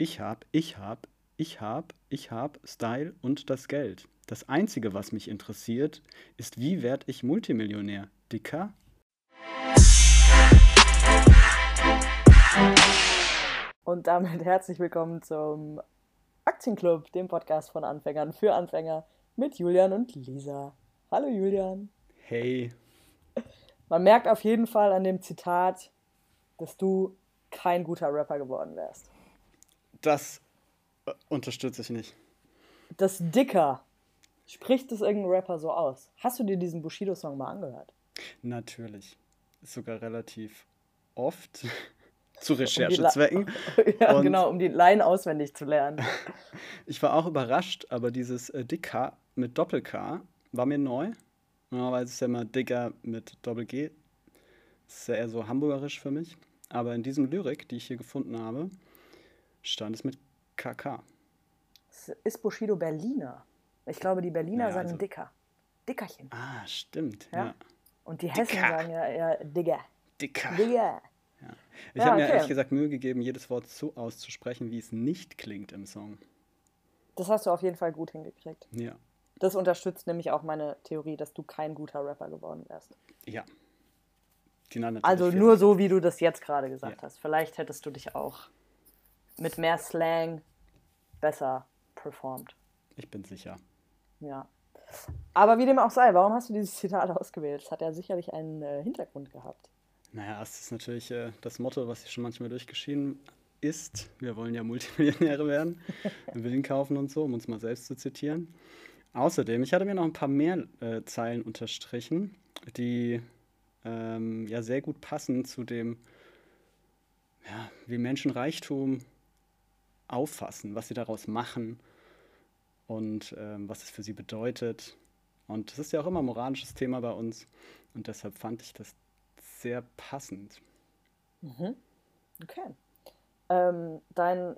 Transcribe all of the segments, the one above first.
Ich hab, ich hab, ich hab, ich hab Style und das Geld. Das Einzige, was mich interessiert, ist, wie werd ich Multimillionär? Dicker? Und damit herzlich willkommen zum Aktienclub, dem Podcast von Anfängern für Anfänger mit Julian und Lisa. Hallo Julian. Hey. Man merkt auf jeden Fall an dem Zitat, dass du kein guter Rapper geworden wärst. Das äh, unterstütze ich nicht. Das Dicker. Spricht das irgendein Rapper so aus? Hast du dir diesen Bushido-Song mal angehört? Natürlich. Sogar relativ oft. Zu Recherchezwecken. Um ja, und genau, um die Line auswendig zu lernen. ich war auch überrascht, aber dieses äh, Dicker mit Doppel-K war mir neu. Normalerweise ist es ja immer Dicker mit Doppel-G. Das ist ja eher so hamburgerisch für mich. Aber in diesem Lyrik, die ich hier gefunden habe, stand es mit KK. Ist Bushido Berliner? Ich glaube, die Berliner Naja, sagen also- Dicker. Dickerchen. Ah, stimmt. Ja. Ja. Und die Hessen Dicker. sagen ja eher Digger. Dicker. Digger. Ich Ja, habe mir okay. ehrlich gesagt Mühe gegeben, jedes Wort so auszusprechen, wie es nicht klingt im Song. Das hast du auf jeden Fall gut hingekriegt. Ja. Das unterstützt nämlich auch meine Theorie, dass du kein guter Rapper geworden wärst. Ja. Also nur so, wie du das jetzt gerade gesagt Ja. hast. Vielleicht hättest du dich auch mit mehr Slang besser performt. Ich bin sicher. Ja. Aber wie dem auch sei, warum hast du dieses Zitat ausgewählt? Es hat ja sicherlich einen äh, Hintergrund gehabt. Naja, es ist natürlich äh, das Motto, was hier schon manchmal durchgeschieden ist. Wir wollen ja Multimillionäre werden, Willen kaufen und so, um uns mal selbst zu zitieren. Außerdem, ich hatte mir noch ein paar mehr äh, Zeilen unterstrichen, die ähm, ja sehr gut passen zu dem, ja, wie Menschen Reichtum auffassen, was sie daraus machen und ähm, was es für sie bedeutet. Und das ist ja auch immer ein moralisches Thema bei uns. Und deshalb fand ich das sehr passend. Okay. Ähm, dein,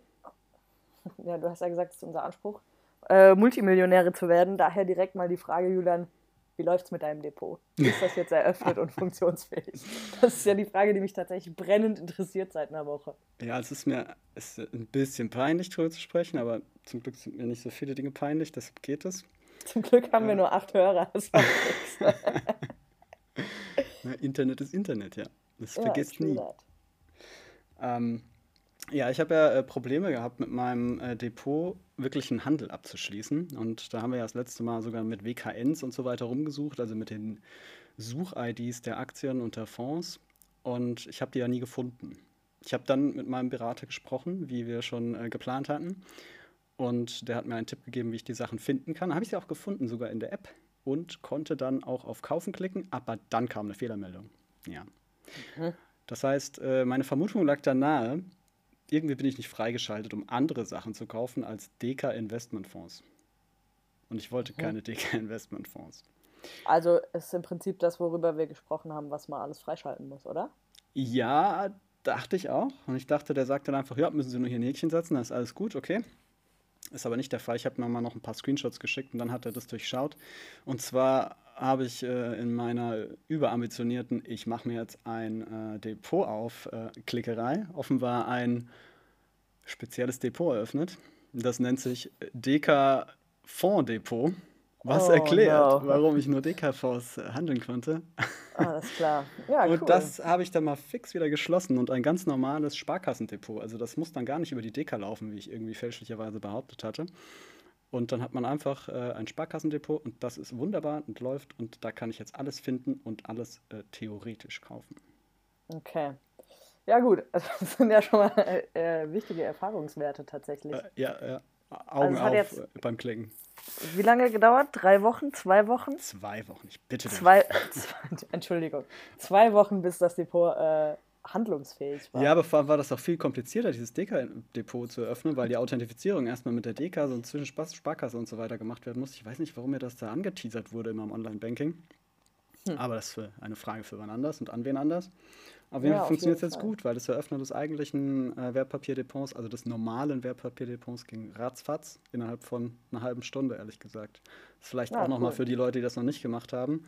ja, du hast ja gesagt, es ist unser Anspruch, äh, Multimillionäre zu werden. Daher direkt mal die Frage, Julian, wie läuft's mit deinem Depot? Ist das jetzt eröffnet und funktionsfähig? Das ist ja die Frage, die mich tatsächlich brennend interessiert seit einer Woche. Ja, es ist mir es ist ein bisschen peinlich, darüber zu sprechen, aber zum Glück sind mir nicht so viele Dinge peinlich, deshalb geht es. Zum Glück haben wir nur acht Hörer. Das. Ne, Internet ist Internet, ja. Das Ja, vergisst nie. Ähm, ja, ich habe ja äh, Probleme gehabt, mit meinem äh, Depot wirklich einen Handel abzuschließen. Und da haben wir ja das letzte Mal sogar mit WKNs und so weiter rumgesucht, also mit den Such-IDs der Aktien und der Fonds. Und ich habe die ja nie gefunden. Ich habe dann mit meinem Berater gesprochen, wie wir schon äh, geplant hatten. Und der hat mir einen Tipp gegeben, wie ich die Sachen finden kann. Habe ich sie auch gefunden, sogar in der App. Und konnte dann auch auf Kaufen klicken, aber dann kam eine Fehlermeldung. Ja. Das heißt, äh, meine Vermutung lag da nahe, irgendwie bin ich nicht freigeschaltet, um andere Sachen zu kaufen als DK Investmentfonds. Und ich wollte keine DK Investmentfonds. Also ist im Prinzip das, worüber wir gesprochen haben, was man alles freischalten muss, oder? Ja, dachte ich auch. Und ich dachte, der sagt dann einfach, ja, müssen Sie nur hier ein Häkchen setzen, dann ist alles gut, okay. Ist aber nicht der Fall. Ich habe mir mal noch ein paar Screenshots geschickt und dann hat er das durchschaut. Und zwar habe ich äh, in meiner überambitionierten, ich mache mir jetzt ein äh, Depot auf, äh, Klickerei, offenbar ein spezielles Depot eröffnet. Das nennt sich DK Fonddepot. Was Oh, erklärt, no. warum ich nur DK-Fonds äh, handeln konnte. Alles klar. Ja, cool. Und das habe ich dann mal fix wieder geschlossen und ein ganz normales Sparkassendepot. Also das muss dann gar nicht über die Deka laufen, wie ich irgendwie fälschlicherweise behauptet hatte. Und dann hat man einfach äh, ein Sparkassendepot und das ist wunderbar und läuft und da kann ich jetzt alles finden und alles äh, theoretisch kaufen. Okay. Ja, gut. Also, Das sind ja schon mal äh, wichtige Erfahrungswerte tatsächlich. Äh, ja, ja. Augen hat auf äh, beim Klicken. Wie lange gedauert? Drei Wochen? Zwei Wochen? Zwei Wochen, ich bitte dich. Zwei Entschuldigung. Zwei Wochen, bis das Depot äh, handlungsfähig war. Ja, aber vor allem war das auch viel komplizierter, dieses Deka-Depot zu öffnen, weil die Authentifizierung erstmal mit der Deka, so zwischen Sparkasse und so weiter gemacht werden muss. Ich weiß nicht, warum mir das da angeteasert wurde immer im Online-Banking. Hm. Aber das ist für eine Frage für wann anders und an wen anders. Auf jeden Ja, Fall funktioniert es jetzt Fall. gut, weil das Eröffnen des eigentlichen äh, Wertpapierdepots, also des normalen Wertpapierdepots, ging ratzfatz innerhalb von einer halben Stunde, ehrlich gesagt. Das ist vielleicht Ja, auch nochmal cool. für die Leute, die das noch nicht gemacht haben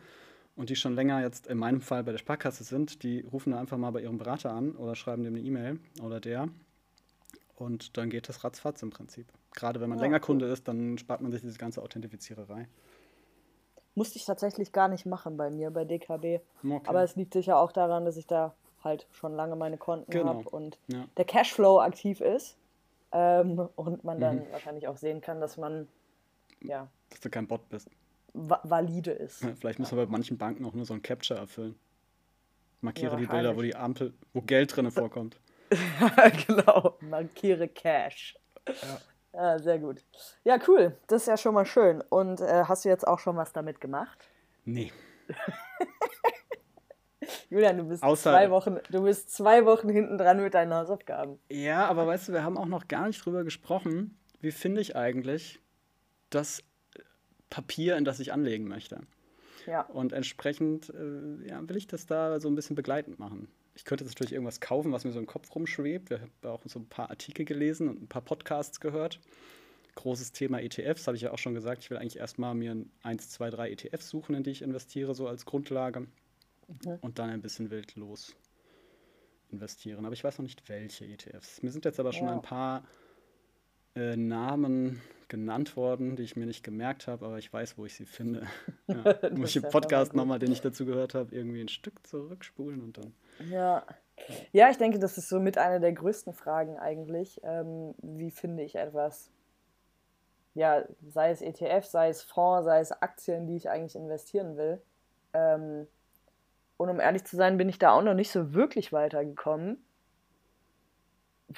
und die schon länger jetzt in meinem Fall bei der Sparkasse sind, die rufen da einfach mal bei ihrem Berater an oder schreiben dem eine E-Mail oder der Und dann geht das ratzfatz im Prinzip. Gerade wenn man Ja, länger cool. Kunde ist, dann spart man sich diese ganze Authentifiziererei. Musste ich tatsächlich gar nicht machen bei mir, bei DKB. Okay. Aber es liegt sicher auch daran, dass ich da halt schon lange meine Konten Genau. habe und Ja. der Cashflow aktiv ist. Ähm, und man dann Mhm. wahrscheinlich auch sehen kann, dass man ja, Dass du kein Bot bist. Va valide ist. Ja, Vielleicht müssen wir bei manchen Banken auch nur so ein Capture erfüllen. Markiere Ja, die Bilder, wo die Ampel, wo Geld drin vorkommt. genau. Markiere Cash. Ja. Ja, sehr gut. Ja, cool. Das ist ja schon mal schön. Und äh, hast du jetzt auch schon was damit gemacht? Nee. Julian, du bist Außer- zwei Wochen, du bist zwei Wochen hinten dran mit deinen Hausaufgaben. Ja, aber weißt du, wir haben auch noch gar nicht drüber gesprochen. Wie finde ich eigentlich das Papier, in das ich anlegen möchte? Ja. Und entsprechend äh, ja, will ich das da so ein bisschen begleitend machen. Ich könnte jetzt natürlich irgendwas kaufen, was mir so im Kopf rumschwebt. Wir haben auch so ein paar Artikel gelesen und ein paar Podcasts gehört. Großes Thema ETFs, habe ich ja auch schon gesagt. Ich will eigentlich erstmal mir ein 1, 2, 3 ETFs suchen, in die ich investiere, so als Grundlage. Und dann ein bisschen wild los investieren. Aber ich weiß noch nicht, welche ETFs. Mir sind jetzt aber schon Ja. ein paar äh, Namen genannt worden, die ich mir nicht gemerkt habe, aber ich weiß, wo ich sie finde. Ja. Muss ich mal Podcast nochmal, den ich dazu gehört habe, irgendwie ein Stück zurückspulen und dann. Ja. Ja, ich denke, das ist so mit einer der größten Fragen eigentlich. Ähm, wie finde ich etwas? Ja, sei es ETF, sei es Fonds, sei es Aktien, die ich eigentlich investieren will. Ähm, und um ehrlich zu sein, bin ich da auch noch nicht so wirklich weitergekommen,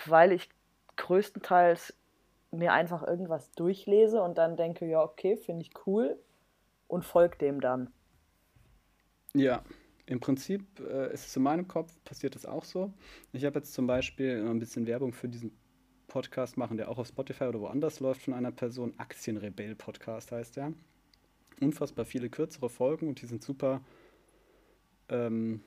weil ich größtenteils mir einfach irgendwas durchlese und dann denke, ja, okay, finde ich cool und folge dem dann. Ja, im Prinzip äh, ist es in meinem Kopf, passiert das auch so. Ich habe jetzt zum Beispiel ein bisschen Werbung für diesen Podcast machen, der auch auf Spotify oder woanders läuft, von einer Person. Aktienrebell Podcast heißt der. Unfassbar viele kürzere Folgen und die sind super. Ähm,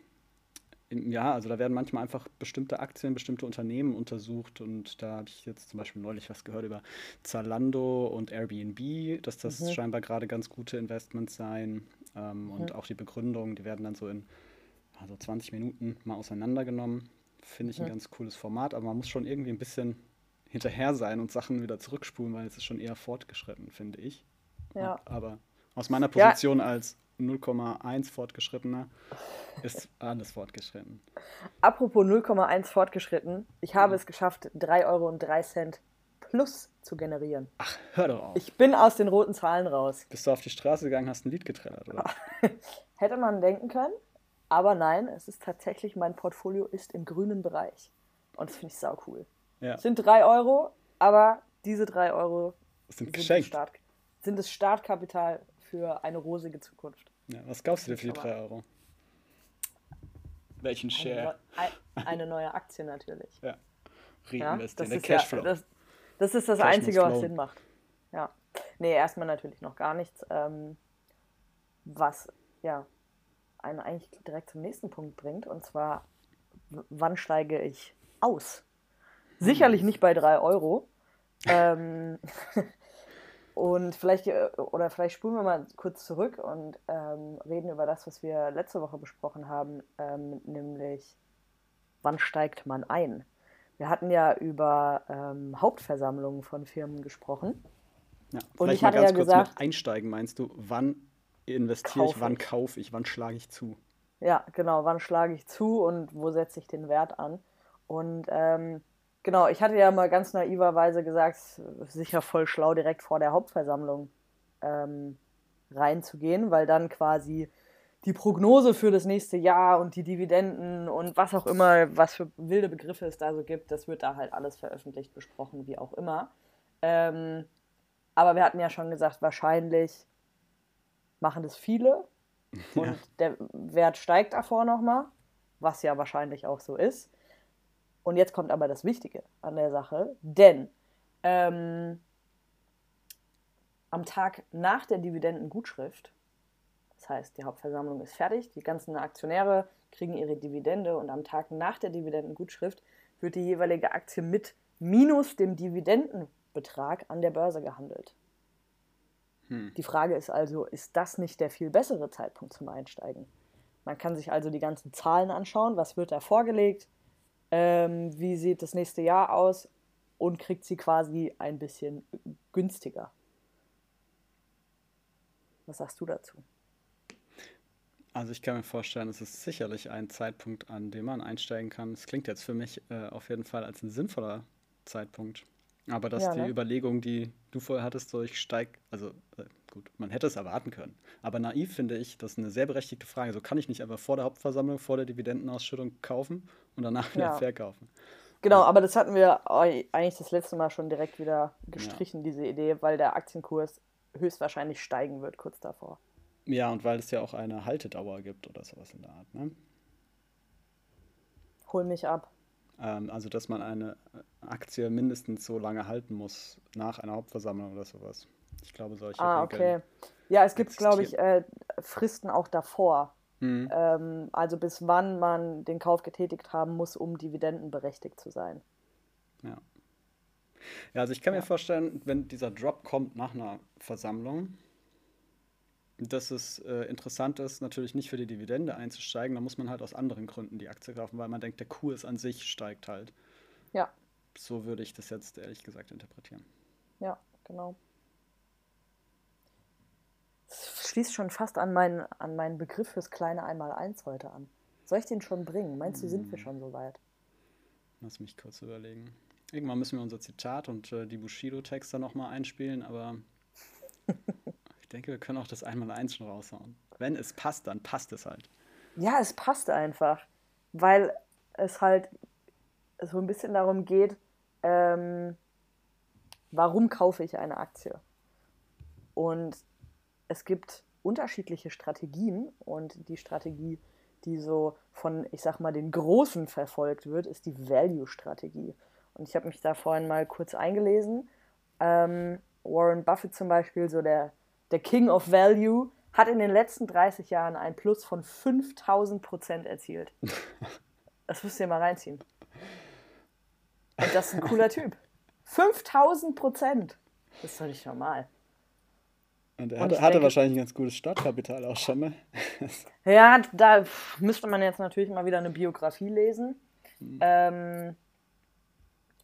ja, also da werden manchmal einfach bestimmte Aktien, bestimmte Unternehmen untersucht und da habe ich jetzt zum Beispiel neulich was gehört über Zalando und Airbnb, dass das Mhm. scheinbar gerade ganz gute Investments seien ähm, und auch die Begründungen, die werden dann so in also 20 Minuten mal auseinandergenommen. Finde ich ein Mhm. ganz cooles Format, aber man muss schon irgendwie ein bisschen hinterher sein und Sachen wieder zurückspulen, weil es ist schon eher fortgeschritten, finde ich. Ja. Aber aus meiner Ja. Position als 0,1 Fortgeschrittener ist alles fortgeschritten. Apropos 0,1 fortgeschritten, ich habe es geschafft, 3,03 Euro plus zu generieren. Ach, hör doch auf. Ich bin aus den roten Zahlen raus. Bist du auf die Straße gegangen, hast ein Lied getrellert, oder? Hätte man denken können, aber nein, es ist tatsächlich, mein Portfolio ist im grünen Bereich. Und das finde ich sau cool. Ja, Es sind 3 Euro, aber diese 3 Euro sind sind geschenkt. Start, sind das Startkapital für eine rosige Zukunft. Ja, was kaufst du dir für die Schau mal. 3 Euro? Welchen Eine, Share? neu- ein- eine neue Aktie natürlich. Ja. Ja, Reinvestieren, das, der ist ja, Cashflow. das, das ist das Cash Einzige, was. Sinn macht. Ja. Nee, erstmal natürlich noch gar nichts. Ähm, was ja einen eigentlich direkt zum nächsten Punkt bringt, und zwar, wann steige ich aus? Sicherlich nicht bei 3 Euro. ähm, und vielleicht, äh, oder vielleicht spulen wir mal kurz zurück und ähm, reden über das, was wir letzte Woche besprochen haben, ähm, nämlich wann steigt man ein? Wir hatten ja über ähm, Hauptversammlungen von Firmen gesprochen. Ja, Und vielleicht ich mal hatte ganz ja kurz gesagt- mit einsteigen, meinst du, wann investiere ich, wann kaufe ich, wann schlage ich zu? Ja, genau, wann schlage ich zu und wo setze ich den Wert an? Und ähm, genau, ich hatte ja mal ganz naiverweise gesagt, sicher voll schlau, direkt vor der Hauptversammlung ähm, reinzugehen, weil dann quasi die Prognose für das nächste Jahr und die Dividenden und was auch immer, was für wilde Begriffe es da so gibt, das wird da halt alles veröffentlicht, besprochen, wie auch immer. Ähm, aber wir hatten ja schon gesagt, wahrscheinlich machen das viele und Ja. der Wert steigt davor nochmal, was ja wahrscheinlich auch so ist. Und jetzt kommt aber das Wichtige an der Sache, denn ähm, am Tag nach der Dividendengutschrift, das heißt, die Hauptversammlung ist fertig, die ganzen Aktionäre kriegen ihre Dividende und am Tag nach der Dividendengutschrift wird die jeweilige Aktie mit minus dem Dividendenbetrag an der Börse gehandelt. Hm. Die Frage ist also, ist das nicht der viel bessere Zeitpunkt zum Einsteigen? Man kann sich also die ganzen Zahlen anschauen, was wird da vorgelegt, ähm, wie sieht das nächste Jahr aus und kriegt sie quasi ein bisschen günstiger. Was sagst du dazu? Also ich kann mir vorstellen, es ist sicherlich ein Zeitpunkt, an dem man einsteigen kann. Es klingt jetzt für mich äh, auf jeden Fall als ein sinnvoller Zeitpunkt. Aber dass ja, die ne? Überlegung, die du vorher hattest, so ich steig, also äh, gut, man hätte es erwarten können. Aber naiv finde ich, das ist eine sehr berechtigte Frage. So kann ich nicht einfach vor der Hauptversammlung, vor der Dividendenausschüttung kaufen und danach wieder ja. verkaufen. Genau, aber das hatten wir eigentlich das letzte Mal schon direkt wieder gestrichen, ja. diese Idee, weil der Aktienkurs höchstwahrscheinlich steigen wird kurz davor. Ja, und weil es ja auch eine Haltedauer gibt oder sowas in der Art. Ne? Hol mich ab. Ähm, also, dass man eine Aktie mindestens so lange halten muss nach einer Hauptversammlung oder sowas. Ich glaube, solche Ah, Regeln okay. Ja, es gibt, glaube ich, äh, Fristen auch davor. Mhm. Ähm, also bis wann man den Kauf getätigt haben muss, um dividendenberechtigt zu sein. Ja. Ja, also ich kann ja. mir vorstellen, wenn dieser Drop kommt nach einer Versammlung, dass es äh, interessant ist, natürlich nicht für die Dividende einzusteigen. Da muss man halt aus anderen Gründen die Aktie kaufen, weil man denkt, der Kurs an sich steigt halt. Ja. So würde ich das jetzt ehrlich gesagt interpretieren. Ja, genau. Das schließt schon fast an meinen, an meinen Begriff fürs kleine Einmaleins heute an. Soll ich den schon bringen? Meinst du, sind wir hm. schon so weit? Lass mich kurz überlegen. Irgendwann müssen wir unser Zitat und äh, die Bushido-Texte nochmal einspielen, aber Ich denke, wir können auch das einmal eins schon raushauen. Wenn es passt, dann passt es halt. Ja, es passt einfach, weil es halt so ein bisschen darum geht, ähm, warum kaufe ich eine Aktie? Und es gibt unterschiedliche Strategien und die Strategie, die so von, ich sag mal, den Großen verfolgt wird, ist die Value-Strategie. Und ich habe mich da vorhin mal kurz eingelesen. Ähm, Warren Buffett zum Beispiel, so der der King of Value, hat in den letzten 30 Jahren ein Plus von 5000 Prozent erzielt. Das müsst ihr mal reinziehen. Und das ist ein cooler Typ. 5000 Prozent. Das ist doch nicht normal. Und er hatte, hatte wahrscheinlich ein ganz gutes Startkapital auch schon, ne? ja, da müsste man jetzt natürlich mal wieder eine Biografie lesen. Hm. Ähm,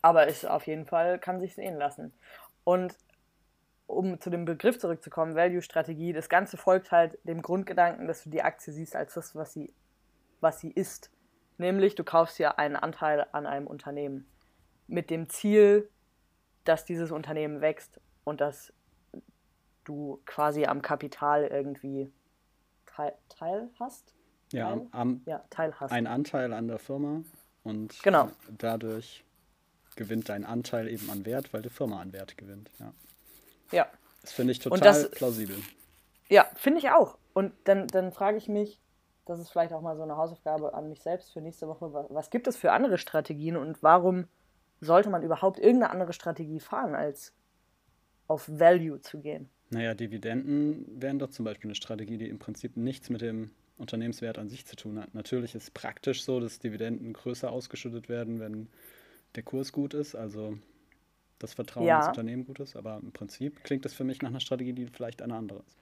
aber ist auf jeden Fall, kann sich sehen lassen. Und um zu dem Begriff zurückzukommen, Value-Strategie, das Ganze folgt halt dem Grundgedanken, dass du die Aktie siehst als das, was sie, was sie ist. Nämlich, du kaufst ja einen Anteil an einem Unternehmen mit dem Ziel, dass dieses Unternehmen wächst und dass du quasi am Kapital irgendwie teil, teil hast. Ja, teil? Am, ja, teil hast. Ein Anteil an der Firma und genau. dadurch gewinnt dein Anteil eben an Wert, weil die Firma an Wert gewinnt. Ja. Ja. Das finde ich total das, plausibel. Ja, finde ich auch. Und dann, dann frage ich mich, das ist vielleicht auch mal so eine Hausaufgabe an mich selbst für nächste Woche, was, was gibt es für andere Strategien und warum sollte man überhaupt irgendeine andere Strategie fahren, als auf Value zu gehen? Naja, Dividenden wären doch zum Beispiel eine Strategie, die im Prinzip nichts mit dem Unternehmenswert an sich zu tun hat. Natürlich ist es praktisch so, dass Dividenden größer ausgeschüttet werden, wenn der Kurs gut ist. Also das Vertrauen ja. ins Unternehmen gut ist. Aber im Prinzip klingt das für mich nach einer Strategie, die vielleicht eine andere ist.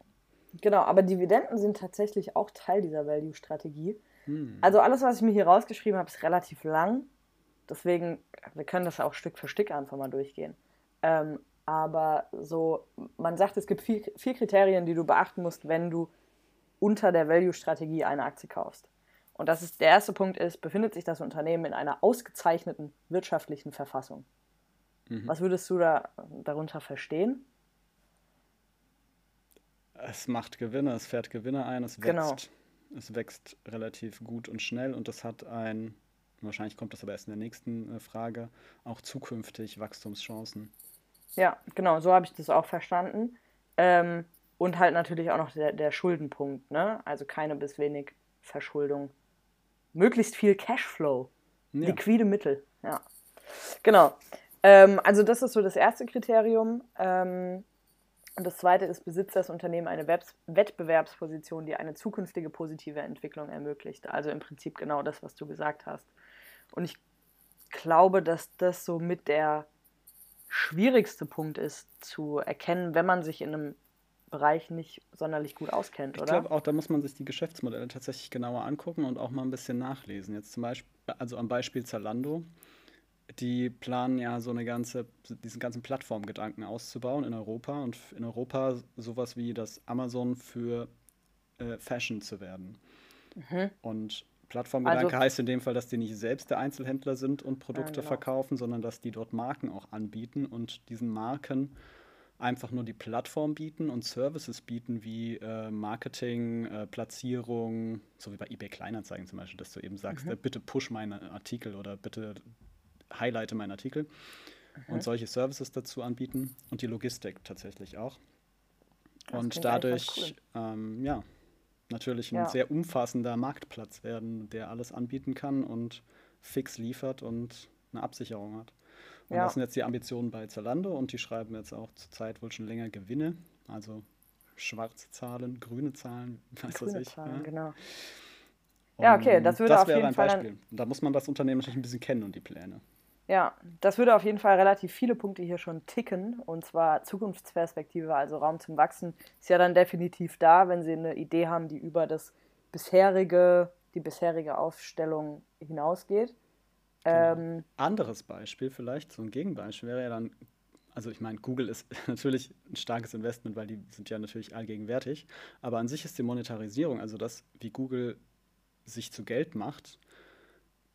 Genau, aber Dividenden sind tatsächlich auch Teil dieser Value-Strategie. Hm. Also alles, was ich mir hier rausgeschrieben habe, ist relativ lang. Deswegen, wir können das auch Stück für Stück einfach mal durchgehen. Ähm, aber so, man sagt, es gibt vier, vier Kriterien, die du beachten musst, wenn du unter der Value-Strategie eine Aktie kaufst. Und das ist der erste Punkt ist, befindet sich das Unternehmen in einer ausgezeichneten wirtschaftlichen Verfassung. Mhm. Was würdest du da darunter verstehen? Es macht Gewinne, es fährt Gewinne ein, es genau. wächst. Genau. Es wächst relativ gut und schnell und es hat ein, wahrscheinlich kommt das aber erst in der nächsten äh, Frage, auch zukünftig Wachstumschancen. Ja, genau, so habe ich das auch verstanden. Ähm, und halt natürlich auch noch der, der Schuldenpunkt, ne? Also keine bis wenig Verschuldung. Möglichst viel Cashflow. Ja. Liquide Mittel, ja. Genau. Ähm, also das ist so das erste Kriterium. Ähm, und das zweite ist, besitzt das Unternehmen eine Webs Wettbewerbsposition, die eine zukünftige positive Entwicklung ermöglicht. Also im Prinzip genau das, was du gesagt hast. Und ich glaube, dass das so mit der schwierigste Punkt ist zu erkennen, wenn man sich in einem Bereich nicht sonderlich gut auskennt, oder? Ich glaube auch, da muss man sich die Geschäftsmodelle tatsächlich genauer angucken und auch mal ein bisschen nachlesen. Jetzt zum Beispiel, also am Beispiel Zalando die planen ja so eine ganze, diesen ganzen Plattformgedanken auszubauen in Europa und in Europa sowas wie das Amazon für äh, Fashion zu werden. Mhm. Und Plattformgedanke also, heißt in dem Fall, dass die nicht selbst der Einzelhändler sind und Produkte ja, genau. verkaufen, sondern dass die dort Marken auch anbieten und diesen Marken einfach nur die Plattform bieten und Services bieten wie äh, Marketing, äh, Platzierung, so wie bei eBay Kleinanzeigen zum Beispiel, dass du eben sagst, mhm. äh, bitte push meinen Artikel oder bitte highlighte meinen Artikel mhm. und solche Services dazu anbieten und die Logistik tatsächlich auch. Das und dadurch, cool. ähm, ja, natürlich ein ja. sehr umfassender Marktplatz werden, der alles anbieten kann und fix liefert und eine Absicherung hat. Und ja. das sind jetzt die Ambitionen bei Zalando und die schreiben jetzt auch zurzeit wohl schon länger Gewinne, also schwarze Zahlen, grüne Zahlen, weiß grüne was ich. Zahlen, ja. genau. Und ja, okay, das würde das auf jeden Fall. Beispiel. Und da muss man das Unternehmen natürlich ein bisschen kennen und die Pläne. Ja, das würde auf jeden Fall relativ viele Punkte hier schon ticken. Und zwar Zukunftsperspektive, also Raum zum Wachsen, ist ja dann definitiv da, wenn Sie eine Idee haben, die über das bisherige, die bisherige Aufstellung hinausgeht. Genau. Ähm, Anderes Beispiel vielleicht, so ein Gegenbeispiel wäre ja dann, also ich meine, Google ist natürlich ein starkes Investment, weil die sind ja natürlich allgegenwärtig, aber an sich ist die Monetarisierung, also das, wie Google sich zu Geld macht,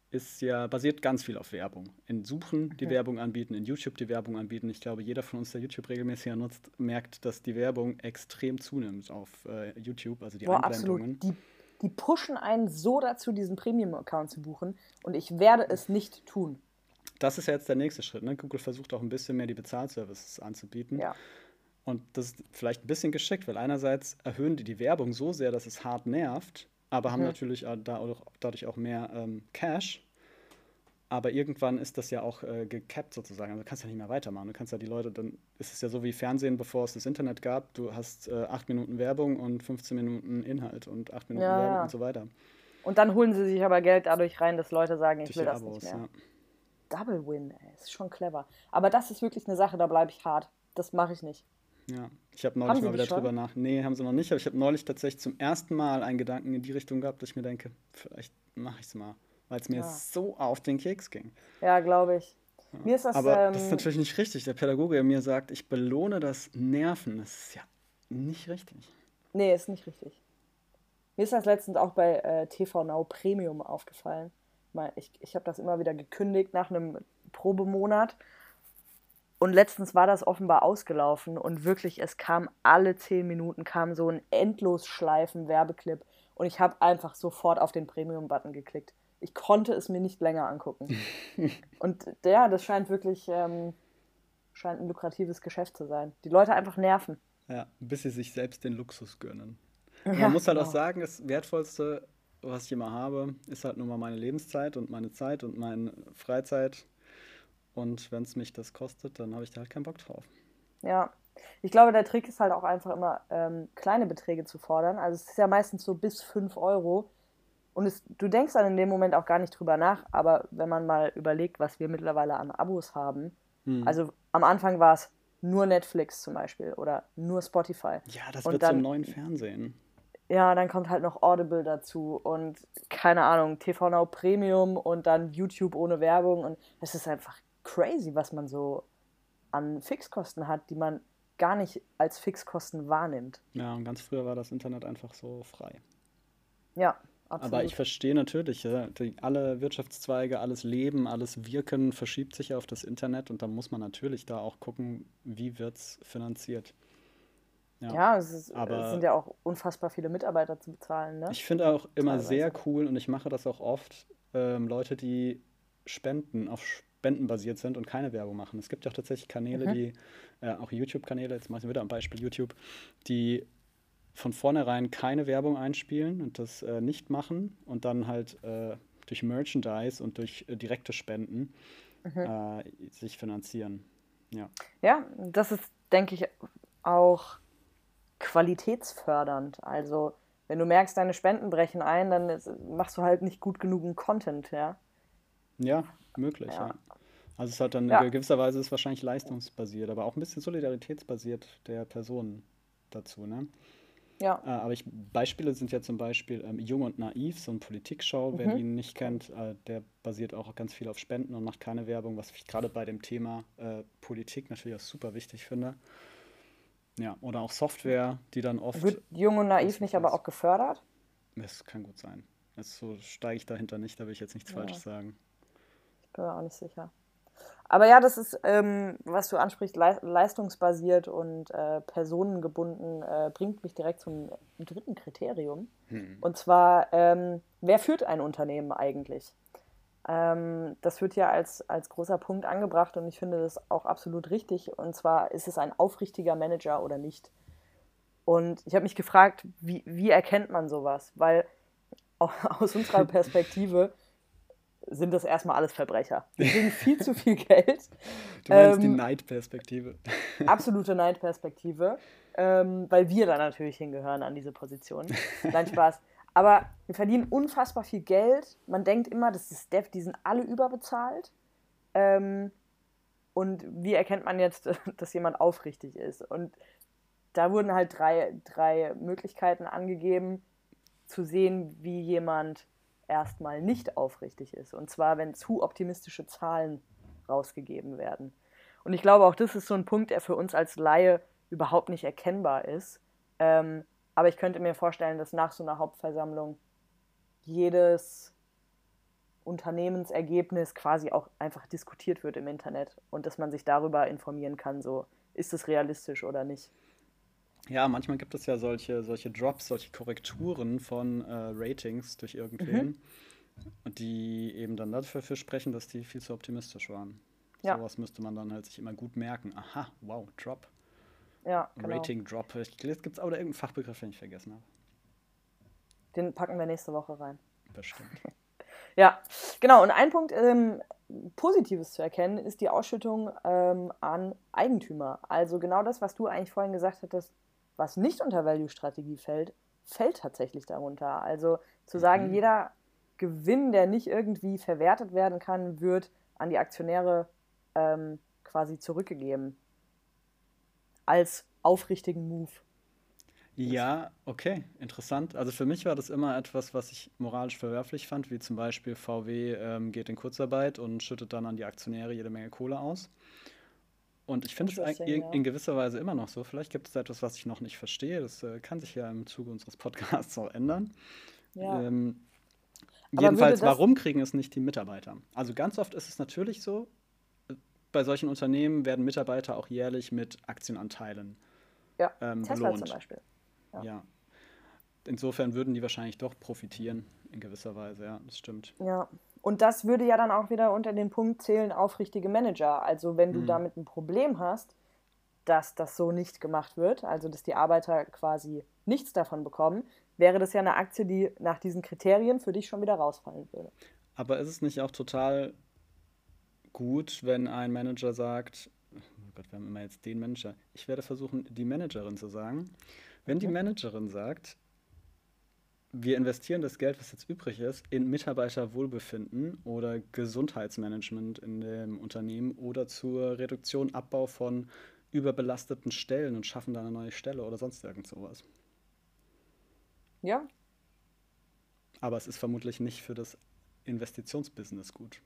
ist ja basiert ganz viel auf Werbung. In Suchen die okay. Werbung anbieten, in YouTube die Werbung anbieten. Ich glaube, jeder von uns, der YouTube regelmäßig nutzt, merkt, dass die Werbung extrem zunimmt auf äh, YouTube, also die Boah, Einblendungen. Absolut. Die, die pushen einen so dazu, diesen Premium-Account zu buchen und ich werde es nicht tun. Das ist ja jetzt der nächste Schritt. Ne? Google versucht auch ein bisschen mehr die Bezahlservices anzubieten. Ja. Und das ist vielleicht ein bisschen geschickt, weil einerseits erhöhen die die Werbung so sehr, dass es hart nervt, aber mhm. haben natürlich dadurch auch mehr ähm, Cash. Aber irgendwann ist das ja auch äh, gecapped sozusagen. Also du kannst ja nicht mehr weitermachen. Du kannst ja die Leute, dann ist es ja so wie Fernsehen, bevor es das Internet gab. Du hast äh, acht Minuten Werbung und 15 Minuten Inhalt und acht Minuten ja, Werbung und so weiter. Und dann holen sie sich aber Geld dadurch rein, dass Leute sagen, ich Durch will das Abos, nicht mehr. Ja. Double Win, ey, ist schon clever. Aber das ist wirklich eine Sache, da bleibe ich hart. Das mache ich nicht. Ja, ich habe neulich mal wieder drüber nach. Nee, haben sie noch nicht, aber ich habe neulich tatsächlich zum ersten Mal einen Gedanken in die Richtung gehabt, dass ich mir denke, vielleicht mache ich es mal, weil es mir ja. so auf den Keks ging. Ja, glaube ich. Ja. Mir ist das, aber ähm, das ist natürlich nicht richtig. Der Pädagoge, der mir sagt, ich belohne das Nerven, das ist ja nicht richtig. Nee, ist nicht richtig. Mir ist das letztens auch bei äh, TV Now Premium aufgefallen. Ich, ich habe das immer wieder gekündigt nach einem Probemonat und letztens war das offenbar ausgelaufen und wirklich, es kam alle zehn Minuten kam so ein endlos schleifen Werbeclip und ich habe einfach sofort auf den Premium-Button geklickt. Ich konnte es mir nicht länger angucken. und ja, das scheint wirklich ähm, scheint ein lukratives Geschäft zu sein. Die Leute einfach nerven. Ja, bis sie sich selbst den Luxus gönnen. Ja, man muss halt genau. auch sagen, das Wertvollste, was ich immer habe, ist halt nur mal meine Lebenszeit und meine Zeit und meine Freizeit und wenn es mich das kostet, dann habe ich da halt keinen Bock drauf. Ja, ich glaube, der Trick ist halt auch einfach immer, ähm, kleine Beträge zu fordern. Also es ist ja meistens so bis 5 Euro. Und es, du denkst dann in dem Moment auch gar nicht drüber nach, aber wenn man mal überlegt, was wir mittlerweile an Abos haben, hm. also am Anfang war es nur Netflix zum Beispiel oder nur Spotify. Ja, das und wird dann, zum neuen Fernsehen. Ja, dann kommt halt noch Audible dazu und keine Ahnung, TV Now Premium und dann YouTube ohne Werbung und es ist einfach crazy, was man so an Fixkosten hat, die man gar nicht als Fixkosten wahrnimmt. Ja, und ganz früher war das Internet einfach so frei. Ja, absolut. Aber ich verstehe natürlich, ja, die, alle Wirtschaftszweige, alles Leben, alles Wirken verschiebt sich auf das Internet und da muss man natürlich da auch gucken, wie wird es finanziert. Ja, ja es, ist, es sind ja auch unfassbar viele Mitarbeiter zu bezahlen. Ne? Ich finde auch immer Teilweise. sehr cool und ich mache das auch oft, ähm, Leute, die spenden auf spendenbasiert sind und keine Werbung machen. Es gibt ja auch tatsächlich Kanäle, mhm. die, äh, auch YouTube-Kanäle, jetzt mache ich wieder am Beispiel YouTube, die von vornherein keine Werbung einspielen und das äh, nicht machen und dann halt äh, durch Merchandise und durch äh, direkte Spenden mhm. Äh, sich finanzieren. Ja. ja, das ist, denke ich, auch qualitätsfördernd. Also wenn du merkst, deine Spenden brechen ein, dann machst du halt nicht gut genug Content, ja. Ja, möglich, ja. ja. Also es hat dann ja. in gewisser Weise ist wahrscheinlich leistungsbasiert, aber auch ein bisschen solidaritätsbasiert der Personen dazu, ne? Ja. Äh, aber ich, Beispiele sind ja zum Beispiel ähm, Jung und Naiv, so ein Politikshow. Wer Mhm. ihn nicht kennt, äh, der basiert auch ganz viel auf Spenden und macht keine Werbung, was ich gerade bei dem Thema äh, Politik natürlich auch super wichtig finde. Ja, oder auch Software, die dann oft. Wird Jung und Naiv nicht aber auch gefördert? Das kann gut sein. So steige ich dahinter nicht, da will ich jetzt nichts Ja. Falsches sagen. Ich bin mir auch nicht sicher. Aber ja, das ist, ähm, was du ansprichst, lei- leistungsbasiert und äh, personengebunden, äh, bringt mich direkt zum dritten Kriterium. Hm. Und zwar, ähm, wer führt ein Unternehmen eigentlich? Ähm, das wird ja als, als großer Punkt angebracht und ich finde das auch absolut richtig. Und zwar ist es ein aufrichtiger Manager oder nicht. Und ich habe mich gefragt, wie, wie erkennt man sowas? Weil au- aus unserer Perspektive sind das erstmal alles Verbrecher. Die kriegen viel zu viel Geld. Du meinst die Ähm, Neidperspektive. absolute Neidperspektive, ähm, weil wir da natürlich hingehören an diese Position. Nein, Spaß. Aber wir verdienen unfassbar viel Geld. Man denkt immer, das ist Dev, die sind alle überbezahlt. Ähm, und wie erkennt man jetzt, dass jemand aufrichtig ist? Und da wurden halt drei, drei Möglichkeiten angegeben, zu sehen, wie jemand erstmal nicht aufrichtig ist. Und zwar, wenn zu optimistische Zahlen rausgegeben werden. Und ich glaube, auch das ist so ein Punkt, der für uns als Laie überhaupt nicht erkennbar ist. Ähm, aber ich könnte mir vorstellen, dass nach so einer Hauptversammlung jedes Unternehmensergebnis quasi auch einfach diskutiert wird im Internet und dass man sich darüber informieren kann, so ist es realistisch oder nicht. Ja, manchmal gibt es ja solche, solche Drops, solche Korrekturen von äh, Ratings durch irgendwen, die eben dann dafür für sprechen, dass die viel zu optimistisch waren. Ja. Sowas müsste man dann halt sich immer gut merken. Aha, wow, Drop, Ja, genau. Rating Drop. Ich- Jetzt gibt es auch irgendeinen Fachbegriff, den ich vergessen habe. Den packen wir nächste Woche rein. Bestimmt. Ja, genau. Und ein Punkt ähm, Positives zu erkennen ist die Ausschüttung ähm, an Eigentümer. Also genau das, was du eigentlich vorhin gesagt hattest, was nicht unter Value-Strategie fällt, fällt tatsächlich darunter. Also zu sagen, Mhm. jeder Gewinn, der nicht irgendwie verwertet werden kann, wird an die Aktionäre ähm, quasi zurückgegeben. Als aufrichtigen Move. Ja, okay, interessant. Also für mich war das immer etwas, was ich moralisch verwerflich fand, wie zum Beispiel VW ähm, geht in Kurzarbeit und schüttet dann an die Aktionäre jede Menge Kohle aus. Und ich finde es in, ja. in gewisser Weise immer noch so. Vielleicht gibt es etwas, was ich noch nicht verstehe. Das äh, kann sich ja im Zuge unseres Podcasts auch ändern. Ja. Ähm, jedenfalls, warum kriegen es nicht die Mitarbeiter? Also ganz oft ist es natürlich so, äh, bei solchen Unternehmen werden Mitarbeiter auch jährlich mit Aktienanteilen Ja, ähm, Tesla belohnt. zum Beispiel. Ja. Ja. Insofern würden die wahrscheinlich doch profitieren, in gewisser Weise, ja, das stimmt. Ja, und das würde ja dann auch wieder unter den Punkt zählen, aufrichtige Manager. Also wenn du Mhm. damit ein Problem hast, dass das so nicht gemacht wird, also dass die Arbeiter quasi nichts davon bekommen, wäre das ja eine Aktie, die nach diesen Kriterien für dich schon wieder rausfallen würde. Aber ist es nicht auch total gut, wenn ein Manager sagt, oh Gott, wir haben immer jetzt den Manager. Ich werde versuchen, die Managerin zu sagen. Wenn die. Managerin sagt, wir investieren das Geld, was jetzt übrig ist, in Mitarbeiterwohlbefinden oder Gesundheitsmanagement in dem Unternehmen oder zur Reduktion, Abbau von überbelasteten Stellen und schaffen da eine neue Stelle oder sonst irgend sowas. Ja, Aber es ist vermutlich nicht für das Investitionsbusiness gut.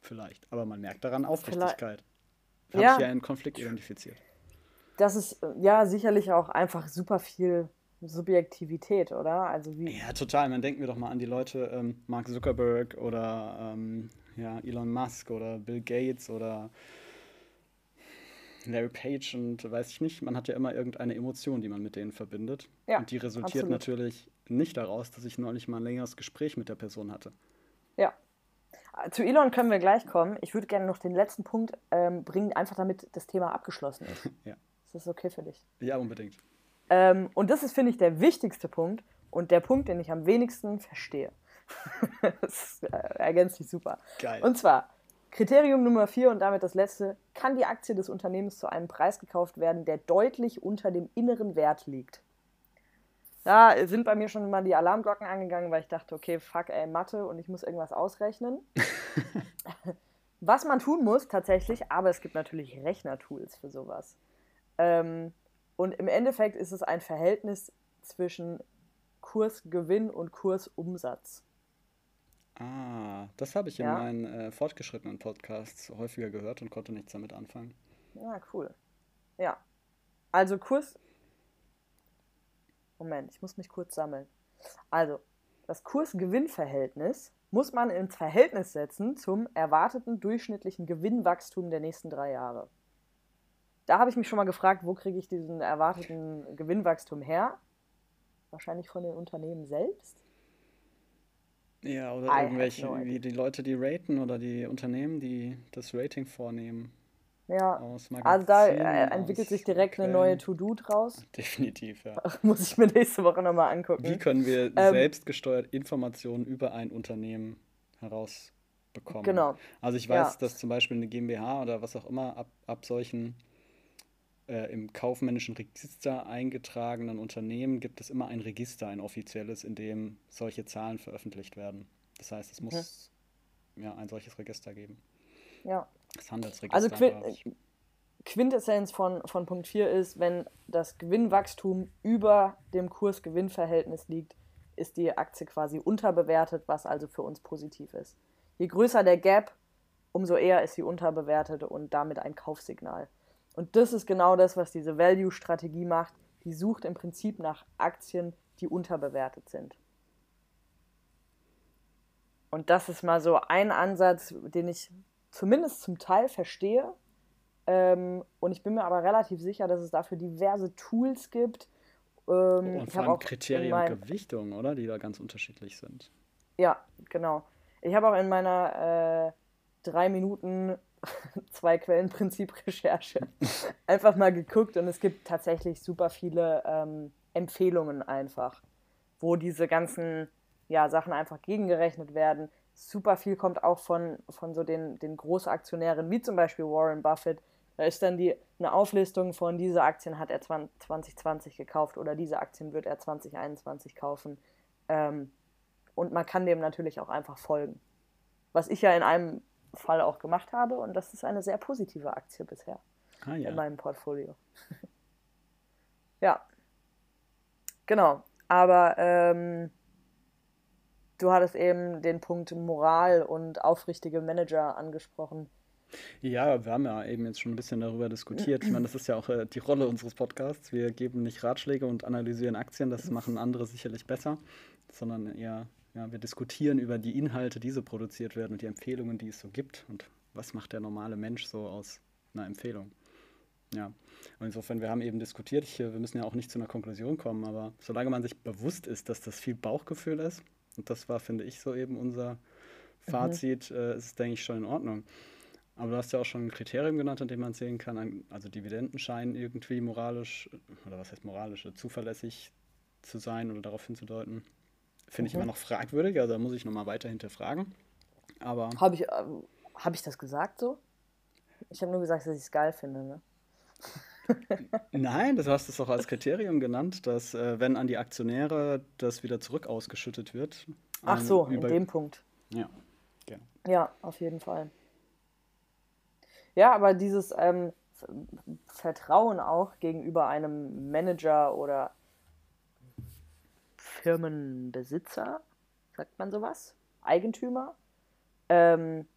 Vielleicht. Aber man merkt daran Aufrichtigkeit. Habe Ja. ich ja einen Konflikt identifiziert. das ist äh, ja sicherlich auch einfach super viel Subjektivität, oder? Also wie, Ja, total. Man denkt mir doch mal an die Leute, ähm, Mark Zuckerberg oder ähm, ja, Elon Musk oder Bill Gates oder Larry Page und weiß ich nicht. Man hat ja immer irgendeine Emotion, die man mit denen verbindet. Ja, und die resultiert absolut. natürlich nicht daraus, dass ich neulich mal ein längeres Gespräch mit der Person hatte. Ja. Zu Elon können wir gleich kommen. Ich würde gerne noch den letzten Punkt ähm, bringen, einfach damit das Thema abgeschlossen ist. Ja. Ist das okay für dich? Ja, unbedingt. Ähm, und das ist, finde ich, der wichtigste Punkt und der Punkt, den ich am wenigsten verstehe. das äh, ergänzt sich super. Geil. Und zwar, Kriterium Nummer vier und damit das letzte, kann die Aktie des Unternehmens zu einem Preis gekauft werden, der deutlich unter dem inneren Wert liegt. Da sind bei mir schon mal die Alarmglocken angegangen, weil ich dachte, okay, fuck, ey, Mathe und ich muss irgendwas ausrechnen. Was man tun muss tatsächlich, aber es gibt natürlich Rechnertools für sowas. Ähm, und im Endeffekt ist es ein Verhältnis zwischen Kursgewinn und Kursumsatz. Ah, das habe ich in Ja? meinen äh, fortgeschrittenen Podcasts häufiger gehört und konnte nichts damit anfangen. Ja, cool. Ja. Also Kurs. Moment, ich muss mich kurz sammeln. Also, das Kurs-Gewinn-Verhältnis muss man ins Verhältnis setzen zum erwarteten durchschnittlichen Gewinnwachstum der nächsten drei Jahre. Da habe ich mich schon mal gefragt, wo kriege ich diesen erwarteten Gewinnwachstum her? Wahrscheinlich von den Unternehmen selbst. Ja, oder I irgendwelche, no wie die Leute, die raten oder die Unternehmen, die das Rating vornehmen. Ja, also da äh, entwickelt sich direkt eine neue. To-Do draus. Definitiv, ja. Muss ich mir nächste Woche nochmal angucken. Wie können wir Ähm, selbstgesteuert Informationen über ein Unternehmen herausbekommen? Genau. Also ich Ja. weiß, dass zum Beispiel eine GmbH oder was auch immer ab, ab solchen äh, im kaufmännischen Register eingetragenen Unternehmen gibt es immer ein Register, ein offizielles, in dem solche Zahlen veröffentlicht werden. Das heißt, es muss ja ein solches Register geben. Ja. Das Handelsregister. Also ich. Quintessenz von, von Punkt 4 ist, wenn das Gewinnwachstum über dem Kurs-Gewinn-Verhältnis liegt, ist die Aktie quasi unterbewertet, was also für uns positiv ist. Je größer der Gap, umso eher ist sie unterbewertet und damit ein Kaufsignal. Und das ist genau das, was diese Value-Strategie macht. Die sucht im Prinzip nach Aktien, die unterbewertet sind. Und das ist mal so ein Ansatz, den ich zumindest zum Teil verstehe. Ähm, und ich bin mir aber relativ sicher, dass es dafür diverse Tools gibt. Ähm, Und ich vor allem auch Kriterien und Gewichtungen, oder? Die da ganz unterschiedlich sind. ja, genau. Ich habe auch in meiner äh, drei Minuten zwei Quellenprinzip Recherche einfach mal geguckt und es gibt tatsächlich super viele ähm, Empfehlungen einfach, wo diese ganzen ja, Sachen einfach gegengerechnet werden. Super viel kommt auch von, von so den, den Großaktionären, wie zum Beispiel Warren Buffett. Da ist dann die, eine Auflistung von diese Aktien hat er 2020 gekauft oder diese Aktien wird er 2021 kaufen. Ähm, und man kann dem natürlich auch einfach folgen. Was ich ja in einem Fall auch gemacht habe und das ist eine sehr positive Aktie bisher Ah ja. in meinem Portfolio. ja, genau. Aber ähm, du hattest eben den Punkt Moral und aufrichtige Manager angesprochen. Ja, wir haben ja eben jetzt schon ein bisschen darüber diskutiert. Ich meine, das ist ja auch äh, die Rolle unseres Podcasts. Wir geben nicht Ratschläge und analysieren Aktien, das machen andere sicherlich besser, sondern eher, ja, wir diskutieren über die Inhalte, die so produziert werden und die Empfehlungen, die es so gibt und was macht der normale Mensch so aus einer Empfehlung. Ja, und insofern, wir haben eben diskutiert, ich, wir müssen ja auch nicht zu einer Konklusion kommen, aber solange man sich bewusst ist, dass das viel Bauchgefühl ist, und das war, finde ich, so eben unser Fazit, äh, ist es, denke ich, schon in Ordnung. Aber du hast ja auch schon ein Kriterium genannt, an dem man sehen kann, an- also Dividenden scheinen irgendwie moralisch, oder was heißt moralisch, zuverlässig zu sein oder darauf hinzudeuten. Finde ich Mhm. immer noch fragwürdig, also da muss ich nochmal weiter hinterfragen. Aber Habe ich, ähm, hab ich das gesagt so? Ich habe nur gesagt, dass ich es geil finde. Ne? nein, du hast es auch als Kriterium genannt, dass äh, wenn an die Aktionäre das wieder zurück ausgeschüttet wird. Ach ähm, so, in über- dem Punkt. Ja, genau. Ja, auf jeden Fall. Ja, aber dieses ähm, Ver- Vertrauen auch gegenüber einem Manager oder Firmenbesitzer, sagt man sowas? Eigentümer? Ähm,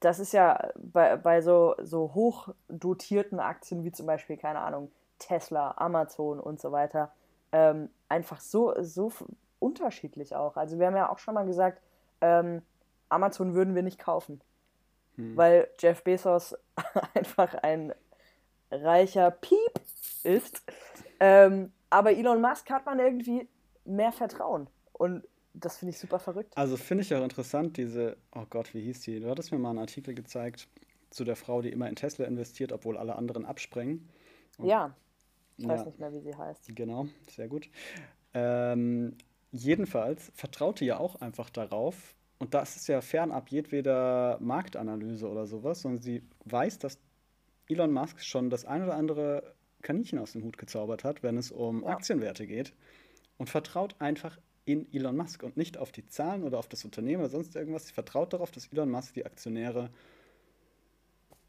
das ist ja bei, bei so, so hoch dotierten Aktien wie zum Beispiel, keine Ahnung, Tesla, Amazon und so weiter, ähm, einfach so, so unterschiedlich auch. Also wir haben ja auch schon mal gesagt, ähm, Amazon würden wir nicht kaufen, Hm. weil Jeff Bezos einfach ein reicher Piep ist. Ähm, aber Elon Musk hat man irgendwie mehr Vertrauen. Und das finde ich super verrückt. Also finde ich auch interessant, diese, oh Gott, wie hieß die? Du hattest mir mal einen Artikel gezeigt zu der Frau, die immer in Tesla investiert, obwohl alle anderen abspringen. Und- Ja, ich weiß Ja. nicht mehr, wie sie heißt. Genau, sehr gut. Ähm, jedenfalls vertraute ja auch einfach darauf, und das ist ja fernab jedweder Marktanalyse oder sowas, sondern sie weiß, dass Elon Musk schon das ein oder andere Kaninchen aus dem Hut gezaubert hat, wenn es um Ja. Aktienwerte geht, und vertraut einfach in Elon Musk und nicht auf die Zahlen oder auf das Unternehmen oder sonst irgendwas. Sie vertraut darauf, dass Elon Musk die Aktionäre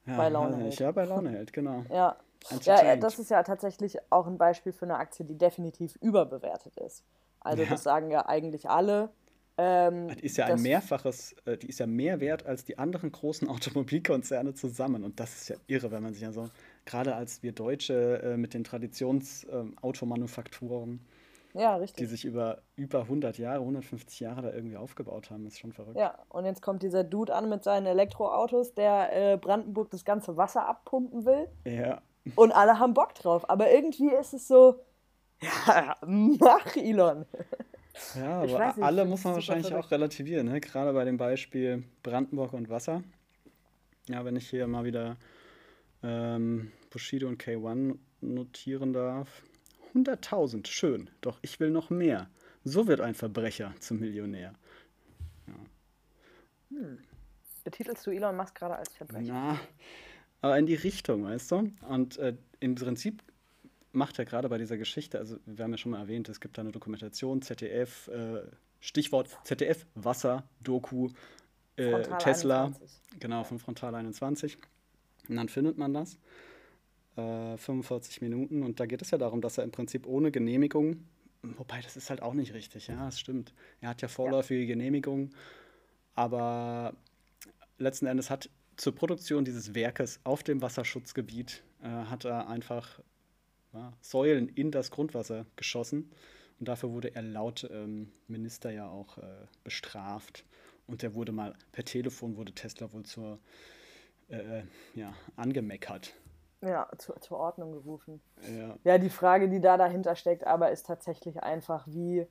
Ja, bei Laune hält. Ja, bei Laune hält, genau. Ja. Ja, das ist ja tatsächlich auch ein Beispiel für eine Aktie, die definitiv überbewertet ist. Also Ja. das sagen ja eigentlich alle. Ähm, Die ist ja ein mehrfaches, äh, die ist ja mehr wert als die anderen großen Automobilkonzerne zusammen. Und das ist ja irre, wenn man sich ja so, gerade als wir Deutsche äh, mit den Traditionsautomanufakturen, Ja, die richtig. sich über über 100 Jahre, 150 Jahre da irgendwie aufgebaut haben, ist schon verrückt. Ja, und jetzt kommt dieser Dude an mit seinen Elektroautos, der äh, Brandenburg das ganze Wasser abpumpen will. Ja, Und alle haben Bock drauf. Aber irgendwie ist es so, ja, mach Elon. ja aber nicht, alle muss man wahrscheinlich auch verrückt. relativieren, ne? Gerade bei dem Beispiel Brandenburg und Wasser. Ja, wenn ich hier mal wieder ähm, Bushido und K1 notieren darf. 100.000, schön, doch ich will noch mehr. So wird ein Verbrecher zum Millionär. Betitelst du Elon Musk gerade als Verbrecher? Na, aber in die Richtung, weißt du? Und äh, im Prinzip macht er gerade bei dieser Geschichte, also wir haben ja schon mal erwähnt, es gibt da eine Dokumentation, ZDF, äh, Stichwort ZDF, Wasser, Doku, äh, Tesla, 21. genau, von Frontal 21. Und dann findet man das, äh, 45 Minuten. Und da geht es ja darum, dass er im Prinzip ohne Genehmigung, wobei das ist halt auch nicht richtig, ja, das stimmt. Er hat ja vorläufige Genehmigung, aber letzten Endes hat zur Produktion dieses Werkes auf dem Wasserschutzgebiet äh, hat er einfach ja, Säulen in das Grundwasser geschossen. Und dafür wurde er laut ähm, Minister ja auch äh, bestraft. Und der wurde mal per Telefon, wurde Tesla wohl zur, äh, äh, ja, angemeckert. Ja, zu, zur Ordnung gerufen. Ja, Ja, die Frage, die da dahinter steckt, aber ist tatsächlich einfach, wie,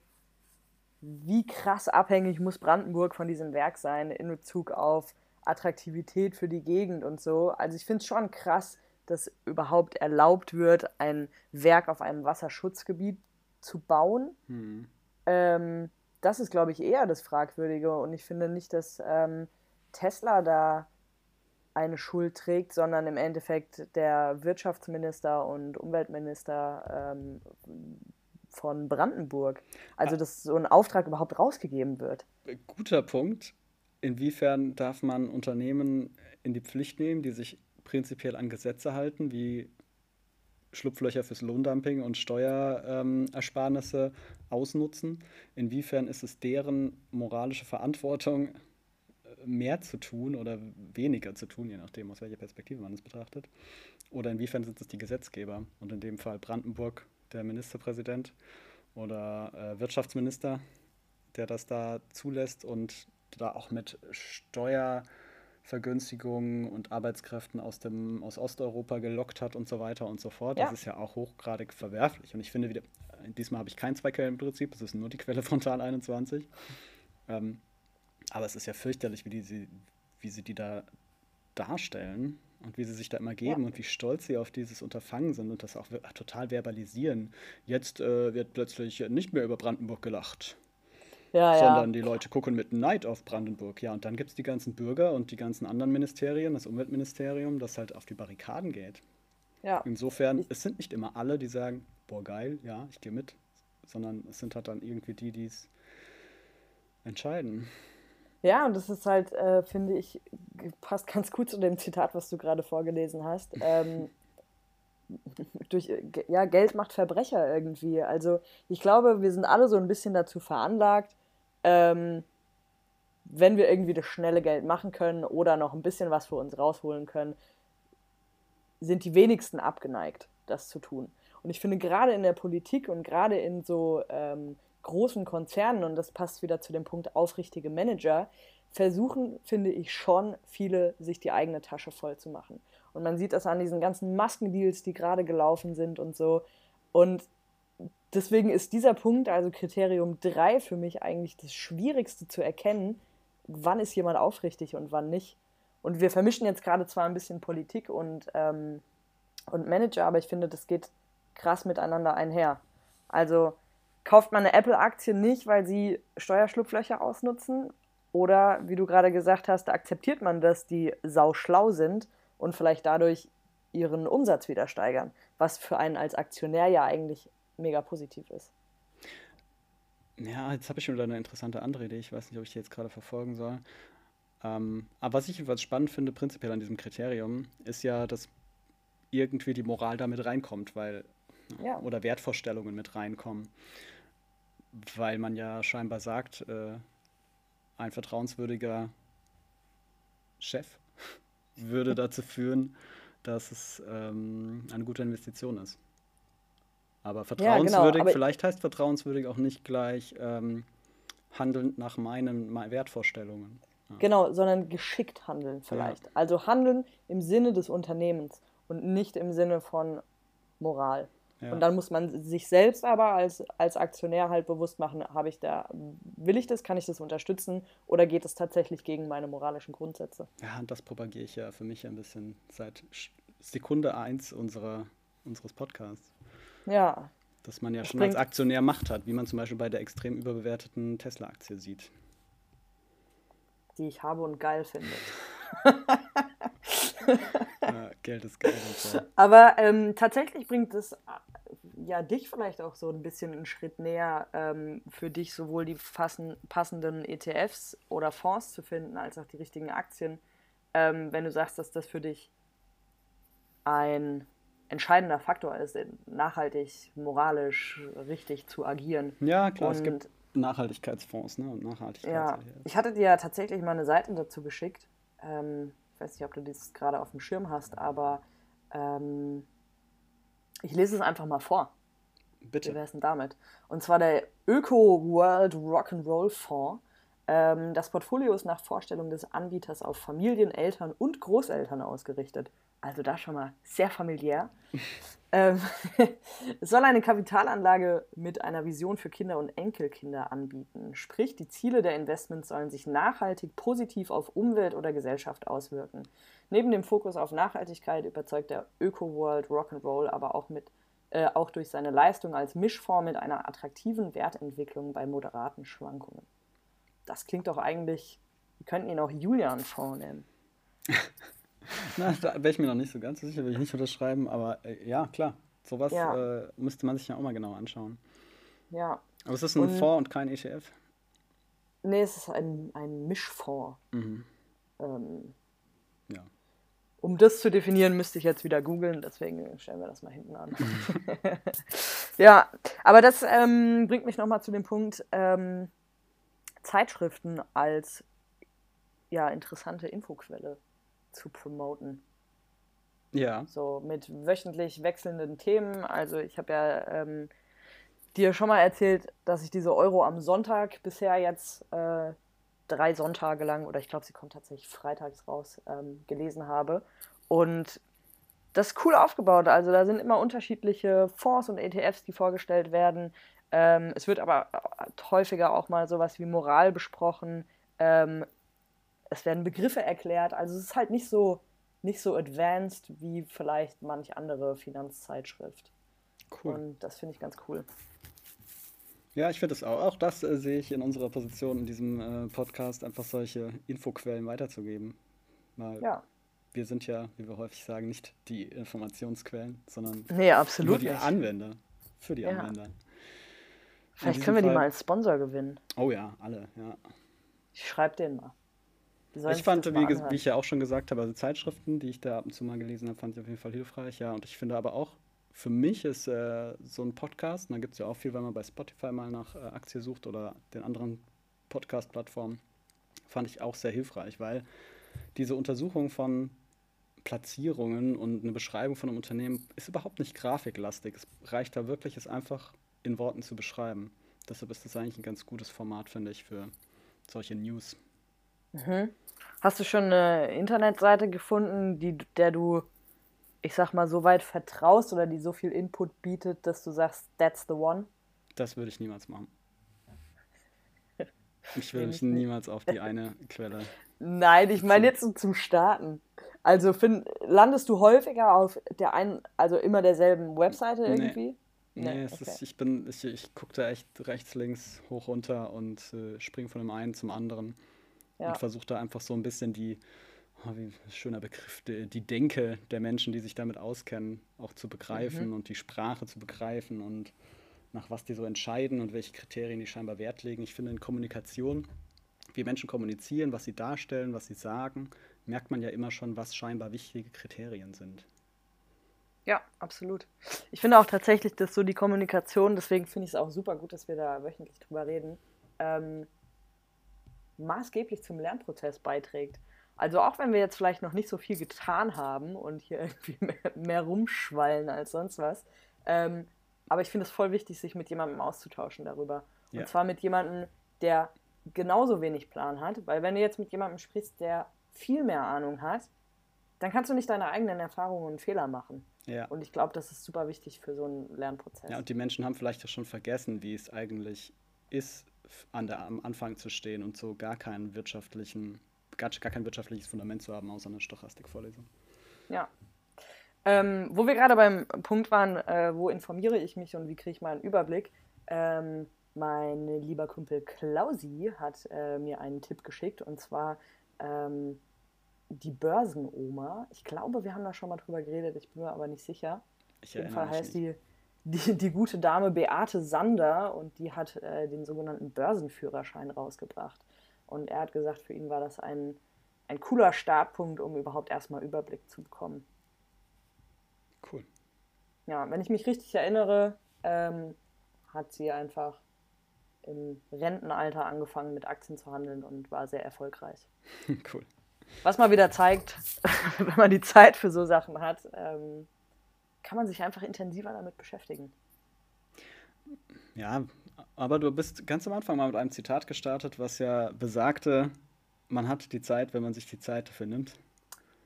wie krass abhängig muss Brandenburg von diesem Werk sein in Bezug auf Attraktivität für die Gegend und so. Also ich finde es schon krass, dass überhaupt erlaubt wird, ein Werk auf einem Wasserschutzgebiet zu bauen. hm. Ähm, das ist, glaube ich, eher das Fragwürdige. Und ich finde nicht, dass ähm, Tesla da eine Schuld trägt, sondern im Endeffekt der Wirtschaftsminister und Umweltminister ähm, von Brandenburg. Also, dass so ein Auftrag überhaupt rausgegeben wird. Guter Punkt. Inwiefern darf man Unternehmen in die Pflicht nehmen, die sich prinzipiell an Gesetze halten, wie Schlupflöcher fürs Lohndumping und Steuerersparnisse ausnutzen? Inwiefern ist es deren moralische Verantwortung, mehr zu tun oder weniger zu tun, je nachdem, aus welcher Perspektive man es betrachtet? Oder inwiefern sind es die Gesetzgeber? Und in dem Fall Brandenburg, der Ministerpräsident oder äh, Wirtschaftsminister, der das da zulässt und da auch mit Steuervergünstigungen und Arbeitskräften aus, dem, aus Osteuropa gelockt hat und so weiter und so fort. Ja. Das ist ja auch hochgradig verwerflich. Und ich finde wieder, diesmal habe ich kein Zweiquellenprinzip, es ist nur die Quelle Frontal 21. Ähm, aber es ist ja fürchterlich, wie, die, sie, wie sie die da darstellen und wie sie sich da immer geben Ja. und wie stolz sie auf dieses Unterfangen sind und das auch total verbalisieren. Jetzt äh, wird plötzlich nicht mehr über Brandenburg gelacht Ja, sondern ja. die Leute gucken mit Neid auf Brandenburg. Ja, und dann gibt es die ganzen Bürger und die ganzen anderen Ministerien, das Umweltministerium, das halt auf die Barrikaden geht. ja. Insofern, es sind nicht immer alle, die sagen, boah, geil, ja, ich gehe mit, sondern es sind halt dann irgendwie die, die es entscheiden. Ja, und das ist halt, äh, finde ich, passt ganz gut zu dem Zitat, was du gerade vorgelesen hast. Ähm, durch, ja, Geld macht Verbrecher irgendwie. Also ich glaube, wir sind alle so ein bisschen dazu veranlagt, ähm, wenn wir irgendwie das schnelle Geld machen können oder noch ein bisschen was für uns rausholen können, sind die wenigsten abgeneigt, das zu tun. Und ich finde gerade in der Politik und gerade in so ähm, großen Konzernen, und das passt wieder zu dem Punkt aufrichtige Manager, versuchen, finde ich schon, viele sich die eigene Tasche voll zu machen. Und man sieht das an diesen ganzen Maskendeals, die gerade gelaufen sind und so. Und deswegen ist dieser Punkt, also Kriterium 3, für mich eigentlich das Schwierigste zu erkennen, wann ist jemand aufrichtig und wann nicht. Und wir vermischen jetzt gerade zwar ein bisschen Politik und, ähm, und Manager, aber ich finde, das geht krass miteinander einher. Also kauft man eine Apple-Aktie nicht, weil sie Steuerschlupflöcher ausnutzen? Oder, wie du gerade gesagt hast, akzeptiert man, dass die sau schlau sind und vielleicht dadurch ihren Umsatz wieder steigern? Was für einen als Aktionär ja eigentlich mega positiv ist. Ja, jetzt habe ich schon wieder eine interessante andere Idee. Ich weiß nicht, ob ich die jetzt gerade verfolgen soll. Ähm, aber was ich jedenfalls spannend finde, prinzipiell an diesem Kriterium, ist ja, dass irgendwie die Moral damit reinkommt, weil Ja. oder Wertvorstellungen mit reinkommen, weil man ja scheinbar sagt, äh, ein vertrauenswürdiger Chef würde dazu führen, dass es ähm, eine gute Investition ist. Aber Ja, genau, vertrauenswürdig, aber vielleicht heißt vertrauenswürdig auch nicht gleich ähm, handelnd nach meinen me- Wertvorstellungen. Ja. genau, sondern geschickt handeln Ja. vielleicht. Also handeln im Sinne des Unternehmens und nicht im Sinne von Moral. Ja. Und dann muss man sich selbst aber als, als Aktionär halt bewusst machen, habe ich da, will ich das, kann ich das unterstützen oder geht es tatsächlich gegen meine moralischen Grundsätze? Ja, und das propagiere ich ja für mich ein bisschen seit Sekunde eins unserer, unseres Podcasts. Ja, Dass man ja schon als Aktionär Macht hat, wie man zum Beispiel bei der extrem überbewerteten Tesla-Aktie sieht. die ich habe und geil finde. Ja, Geld ist so. Aber ähm, tatsächlich bringt es ja dich vielleicht auch so ein bisschen einen Schritt näher, ähm, für dich sowohl die fassen, passenden ETFs oder Fonds zu finden, als auch die richtigen Aktien, ähm, wenn du sagst, dass das für dich ein entscheidender Faktor ist, nachhaltig, moralisch richtig zu agieren. Ja, klar, es Und- gibt Nachhaltigkeitsfonds ne? und Nachhaltigkeits Ja, ich hatte dir ja tatsächlich mal eine Seite dazu geschickt. Ähm, ich weiß nicht, ob du das gerade auf dem Schirm hast, aber ähm, ich lese es einfach mal vor. Wie Bitte. wäre es denn damit? Und zwar der Öko World Rock'n'Roll Fonds. Ähm, das Portfolio ist nach Vorstellung des Anbieters auf Familien, Eltern und Großeltern ausgerichtet. Also da schon mal sehr familiär. ähm, es soll eine Kapitalanlage mit einer Vision für Kinder und Enkelkinder anbieten. Sprich, die Ziele der Investments sollen sich nachhaltig positiv auf Umwelt oder Gesellschaft auswirken. Neben dem Fokus auf Nachhaltigkeit überzeugt der Öko World Rock'n'Roll aber auch mit äh, auch durch seine Leistung als Mischform mit einer attraktiven Wertentwicklung bei moderaten Schwankungen. Das klingt doch eigentlich, wir könnten ihn auch Julian-Fonds nennen. Na, da wäre ich mir noch nicht so ganz so sicher, will ich nicht unterschreiben, aber äh, ja, klar. Sowas Ja. äh, müsste man sich ja auch mal genau anschauen. Ja, Aber es ist ein Und- Fonds und kein ETF. nee, es ist ein, ein Mischfonds. Mhm. Ähm, Ja. um das zu definieren, müsste ich jetzt wieder googeln, deswegen stellen wir das mal hinten an. ja, aber das ähm, bringt mich nochmal zu dem Punkt, ähm, Zeitschriften als ja, interessante Infoquelle zu promoten. Ja. So mit wöchentlich wechselnden Themen. Also ich habe ja ähm, dir schon mal erzählt, dass ich diese Euro am Sonntag bisher jetzt äh, drei Sonntage lang, oder ich glaube, sie kommt tatsächlich freitags raus, ähm, gelesen habe. Und das ist cool aufgebaut. Also da sind immer unterschiedliche Fonds und ETFs, die vorgestellt werden. Ähm, es wird aber häufiger auch mal sowas wie Moral besprochen. Es werden Begriffe erklärt. Also es ist halt nicht so, nicht so advanced wie vielleicht manch andere Finanzzeitschrift. Cool. Und das finde ich ganz cool. Ja, ich finde es auch. Auch das äh, sehe ich in unserer Position in diesem äh, Podcast, einfach solche Infoquellen weiterzugeben. Weil Ja. wir sind ja, wie wir häufig sagen, nicht die Informationsquellen, sondern Nee, nur die nicht. Anwender. Für die Ja. Anwender. Vielleicht können wir die Fall- mal als Sponsor gewinnen. Oh ja, alle, ja. Ich schreibe den mal. Ich fand, wie, wie ich ja auch schon gesagt habe, also Zeitschriften, die ich da ab und zu mal gelesen habe, fand ich auf jeden Fall hilfreich, ja. Und ich finde aber auch, für mich ist äh, so ein Podcast, und da gibt es ja auch viel, wenn man bei Spotify mal nach äh, Aktie sucht oder den anderen Podcast-Plattformen, fand ich auch sehr hilfreich, weil diese Untersuchung von Platzierungen und eine Beschreibung von einem Unternehmen ist überhaupt nicht grafiklastig. Es reicht da wirklich, es einfach in Worten zu beschreiben. Deshalb ist das eigentlich ein ganz gutes Format, finde ich, für solche News. Mhm. Hast du schon eine Internetseite gefunden, die, der du, ich sag mal, so weit vertraust oder die so viel Input bietet, dass du sagst, that's the one? Das würde ich niemals machen. Ich würde mich niemals auf die eine Quelle. Nein, ich meine jetzt so zum Starten. Also find, landest du häufiger auf der einen, also immer derselben Webseite Nee. irgendwie? Nee, Nee, es okay. ist, ich bin, ich, ich gucke da echt rechts, links, hoch, runter und äh, springe von dem einen zum anderen Ja. und versuche da einfach so ein bisschen die, oh, wie ein schöner Begriff, die, die Denke der Menschen, die sich damit auskennen, auch zu begreifen Mhm. und die Sprache zu begreifen und nach was die so entscheiden und welche Kriterien die scheinbar Wert legen. Ich finde, in Kommunikation wie Menschen kommunizieren, was sie darstellen, was sie sagen, merkt man ja immer schon, was scheinbar wichtige Kriterien sind. Ja, absolut. Ich finde auch tatsächlich, dass so die Kommunikation, deswegen finde ich es auch super gut, dass wir da wöchentlich drüber reden, ähm, maßgeblich zum Lernprozess beiträgt. Also auch wenn wir jetzt vielleicht noch nicht so viel getan haben und hier irgendwie mehr, mehr rumschwallen als sonst was, ähm, aber ich finde es voll wichtig, sich mit jemandem auszutauschen darüber. Ja. Und zwar mit jemandem, der genauso wenig Plan hat, weil wenn du jetzt mit jemandem sprichst, der viel mehr Ahnung hat, dann kannst du nicht deine eigenen Erfahrungen und Fehler machen. Ja. Und ich glaube, das ist super wichtig für so einen Lernprozess. Ja, und die Menschen haben vielleicht auch schon vergessen, wie es eigentlich ist, an der, am Anfang zu stehen und so gar keinen wirtschaftlichen, gar, gar kein wirtschaftliches Fundament zu haben, außer eine Stochastikvorlesung. Ja. Ähm, wo wir gerade beim Punkt waren, äh, wo informiere ich mich und wie kriege ich mal einen Überblick, ähm, mein lieber Kumpel Klausi hat äh, mir einen Tipp geschickt und zwar ähm, die Börsenoma. Ich glaube, wir haben da schon mal drüber geredet, ich bin mir aber nicht sicher. Ich Auf jeden Fall heißt die, die, die gute Dame Beate Sander und die hat äh, den sogenannten Börsenführerschein rausgebracht. Und er hat gesagt, für ihn war das ein, ein cooler Startpunkt, um überhaupt erstmal Überblick zu bekommen. Cool. Ja, wenn ich mich richtig erinnere, ähm, hat sie einfach im Rentenalter angefangen mit Aktien zu handeln und war sehr erfolgreich. Cool. Was mal wieder zeigt, wenn man die Zeit für so Sachen hat, ähm, kann man sich einfach intensiver damit beschäftigen. Ja, aber du bist ganz am Anfang mal mit einem Zitat gestartet, was ja besagte, man hat die Zeit, wenn man sich die Zeit dafür nimmt.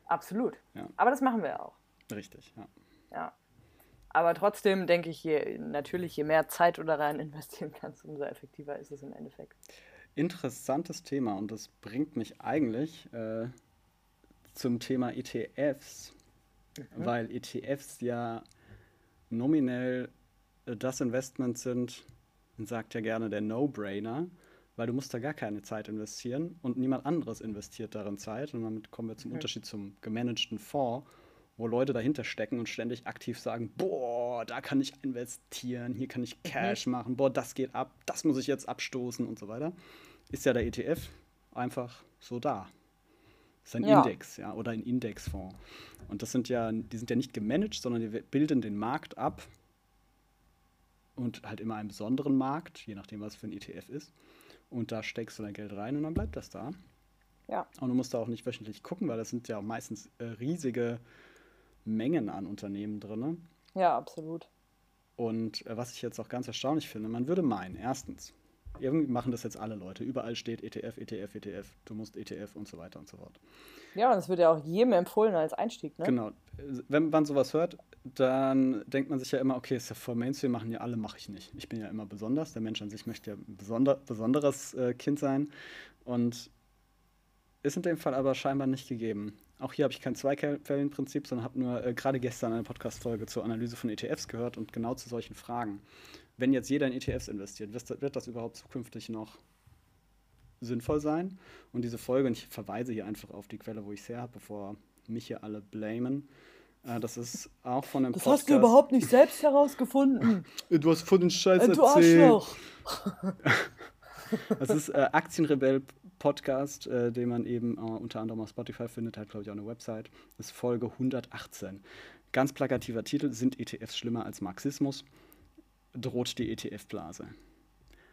Absolut. Ja. Aber das machen wir ja auch. Richtig, ja. Ja. Aber trotzdem denke ich, je, natürlich, je mehr Zeit du da rein investieren kannst, umso effektiver ist es im Endeffekt. Interessantes Thema und das bringt mich eigentlich äh, zum Thema ETFs, mhm. weil ETFs ja nominell das Investment sind, sagt ja gerne der No-Brainer, weil du musst da gar keine Zeit investieren und niemand anderes investiert darin Zeit. Und damit kommen wir zum mhm. Unterschied zum gemanagten Fonds wo Leute dahinter stecken und ständig aktiv sagen, boah, da kann ich investieren, hier kann ich mhm. Cash mhm. machen, boah, das geht ab, das muss ich jetzt abstoßen und so weiter, ist ja der ETF einfach so da. Das ist ein ja. Index, ja, oder ein Indexfonds. Und das sind ja, die sind ja nicht gemanagt, sondern die bilden den Markt ab und halt immer einen besonderen Markt, je nachdem, was für ein ETF ist. Und da steckst du dein Geld rein und dann bleibt das da. Ja. Und du musst da auch nicht wöchentlich gucken, weil das sind ja meistens äh, riesige Mengen an Unternehmen drin. Ja, absolut. Und äh, was ich jetzt auch ganz erstaunlich finde, man würde meinen, erstens, irgendwie machen das jetzt alle Leute. Überall steht ETF, ETF, ETF, du musst ETF und so weiter und so fort. Ja, und es wird ja auch jedem empfohlen als Einstieg, ne? Genau. Wenn man sowas hört, dann denkt man sich ja immer, okay, ist ja voll Mainstream, machen ja alle, mache ich nicht. Ich bin ja immer besonders. Der Mensch an sich möchte ja ein besonder, besonderes äh, Kind sein. Und ist in dem Fall aber scheinbar nicht gegeben. Auch hier habe ich kein Zweiquellenprinzip, sondern habe nur äh, gerade gestern eine Podcast-Folge zur Analyse von ETFs gehört und genau zu solchen Fragen. Wenn jetzt jeder in ETFs investiert, wird, das überhaupt zukünftig noch sinnvoll sein? Und diese Folge, und ich verweise hier einfach auf die Quelle, wo ich es her habe, bevor mich hier alle blamen. Äh, das ist auch von einem Das Podcast. hast du überhaupt nicht selbst herausgefunden. du hast von den Scheiß äh, du erzählt. Arschloch. Das ist äh, Aktienrebell Podcast, äh, den man eben äh, unter anderem auf Spotify findet, hat glaube ich auch eine Website. Das ist Folge 118. Ganz plakativer Titel: Sind ETFs schlimmer als Marxismus? Droht die ETF-Blase?